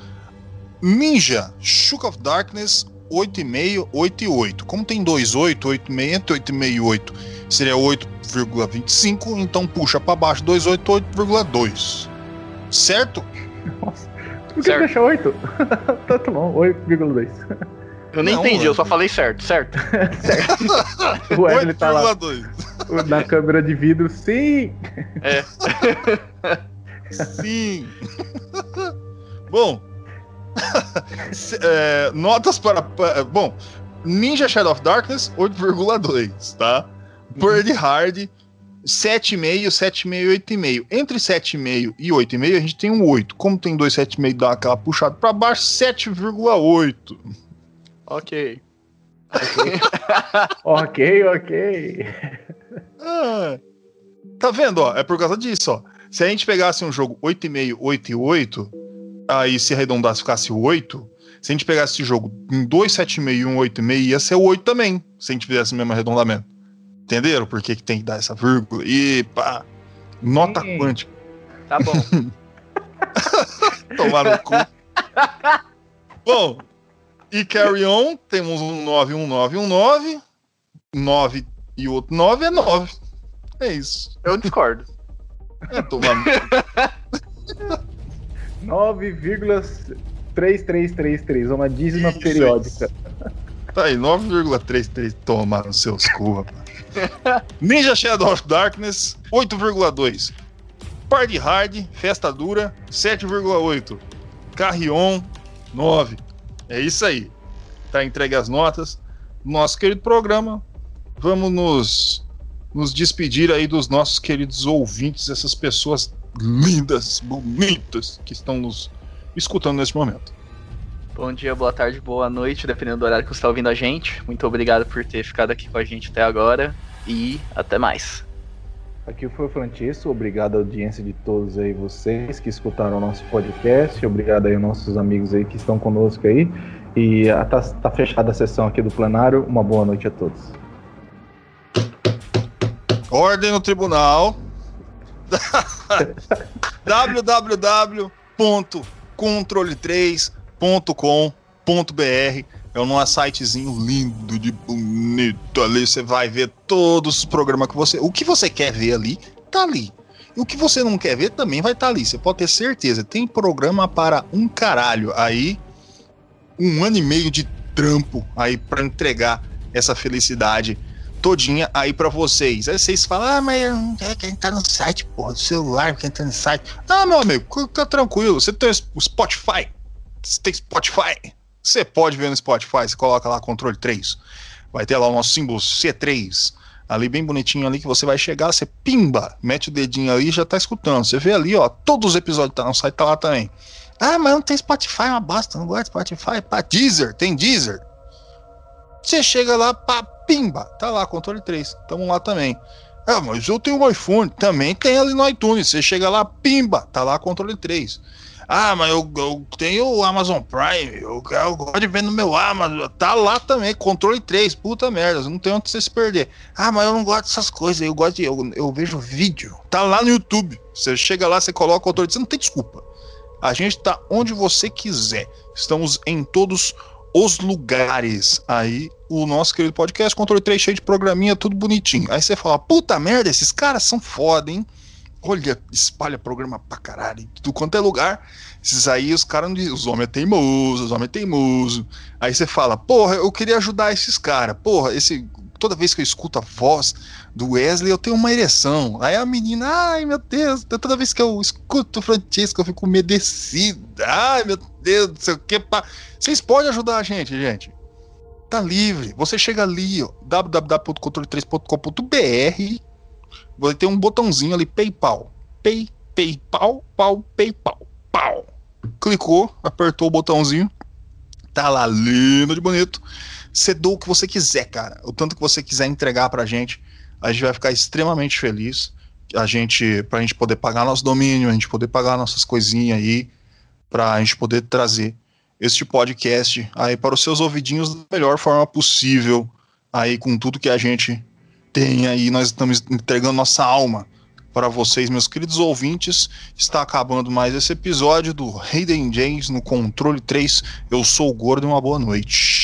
Ninja, Shook of Darkness, 8,5, 8,8. Como tem 2,8, 8,5, entre 8,5 e 8 seria 8,25, então puxa para baixo 2,8, 8,2. Certo?
Nossa. Por que
Certo.
deixa 8? tá, tá bom, 8,2.
Eu nem
Não,
entendi, eu só falei certo, certo?
O Wesley tá lá
8,2.
na câmera de vidro, sim!
É.
Sim. bom. Se- é, notas para, pa- Bom, Ninja Shadow of Darkness, 8,2, tá? Bird Hard, 7,5, 7,5 8,5. Entre 7,5 e 8,5 a gente tem um 8. Como tem dois 7,5 dá aquela puxada para baixo, 7,8.
Ok.
Ok, ok.
Ah, tá vendo, ó? É por causa disso, ó. Se a gente pegasse um jogo 8,5, 8 e 8, aí se arredondasse ficasse 8, se a gente pegasse esse jogo em 2, 7,5 e um 8,5, ia ser o 8 também, se a gente fizesse o mesmo arredondamento. Entenderam por que, que tem que dar essa vírgula? E pá, nota
Sim.
quântica.
Tá bom.
Tomar no cu. Bom, e Carry On, temos um 9, um 9, um 9. 9 e outro 9 é 9. É isso.
Eu discordo.
É tomar no cu.
9,3333, uma dízima
Isso,
periódica.
Tá aí, 9,33 tomar nos seus cu, rapaz. Ninja Shadow of Darkness, 8,2. Party Hard, Festa Dura, 7,8. Carrion, 9. É isso aí. Tá entregue as notas. Nosso querido programa. Vamos nos, nos despedir aí dos nossos queridos ouvintes, essas pessoas lindas, bonitas que estão nos escutando neste momento.
Bom dia, boa tarde, boa noite, dependendo do horário que você está ouvindo a gente. Muito obrigado por ter ficado aqui com a gente até agora e até mais.
Aqui foi o Francesco, obrigado à audiência de todos aí vocês que escutaram o nosso podcast, obrigado aí aos nossos amigos aí que estão conosco aí. E ah, tá, tá fechada a sessão aqui do plenário. Uma boa noite a todos.
Ordem no tribunal. www.controle3.com.br é um sitezinho lindo de bonito ali. Você vai ver todos os programas que você. O que você quer ver ali, tá ali. E o que você não quer ver também vai estar tá ali. Você pode ter certeza. Tem programa para um caralho. Aí, um ano e meio de trampo aí para entregar essa felicidade todinha aí para vocês. Aí vocês falam, ah, mas eu não quero entrar no site, porra, do celular, quer entrar no site. Ah, meu amigo, fica tranquilo. Você tem o Spotify. Você tem Spotify. Você pode ver no Spotify, você coloca lá controle 3. Vai ter lá o nosso símbolo C3. Ali bem bonitinho ali que você vai chegar, você pimba, mete o dedinho ali e já tá escutando. Você vê ali, ó, todos os episódios tá no site, tá lá também. Ah, mas não tem Spotify, é uma bosta, não gosto de Spotify. Pá, Deezer, tem Deezer. Você chega lá, pá, pimba, tá lá, controle 3. Tamo lá também. Ah, mas eu tenho um iPhone, também tem ali no iTunes. Você chega lá, pimba, tá lá, controle 3. Ah, mas eu, eu tenho o Amazon Prime, eu, eu, gosto de ver no meu Amazon. Tá lá também, controle 3, puta merda, não tem onde você se perder. Ah, mas eu não gosto dessas coisas, eu gosto de. Eu, eu vejo vídeo. Tá lá no YouTube. Você chega lá, você coloca o controle, você não tem desculpa. A gente tá onde você quiser. Estamos em todos os lugares. Aí, o nosso querido podcast, controle 3 cheio de programinha, tudo bonitinho. Aí você fala, puta merda, esses caras são foda, hein? Olha, espalha programa pra caralho, tudo quanto é lugar. Esses aí, os caras não os homens é teimoso, os homens é teimoso. Aí você fala, porra, eu queria ajudar esses caras. Porra, esse. Toda vez que eu escuto a voz do Wesley, eu tenho uma ereção. Aí a menina, ai meu Deus, toda vez que eu escuto o Francisco, eu fico umedecida. Ai meu Deus, não sei o que. Pá. Vocês podem ajudar a gente, gente. Tá livre. Você chega ali, ó, www.controle3.com.br Vai ter um botãozinho ali, PayPal. Pay, PayPal, pau, PayPal. Pau. Clicou, apertou o botãozinho. Tá lá, lindo de bonito. Você doa o que você quiser, cara. O tanto que você quiser entregar pra gente. A gente vai ficar extremamente feliz. A gente, pra gente poder pagar nosso domínio, a gente poder pagar nossas coisinhas aí, pra gente poder trazer este podcast aí para os seus ouvidinhos da melhor forma possível, aí com tudo que a gente tem aí, nós estamos entregando nossa alma para vocês, meus queridos ouvintes. Está acabando mais esse episódio do Hayden James no Controle 3. Eu sou o Gordo e uma boa noite.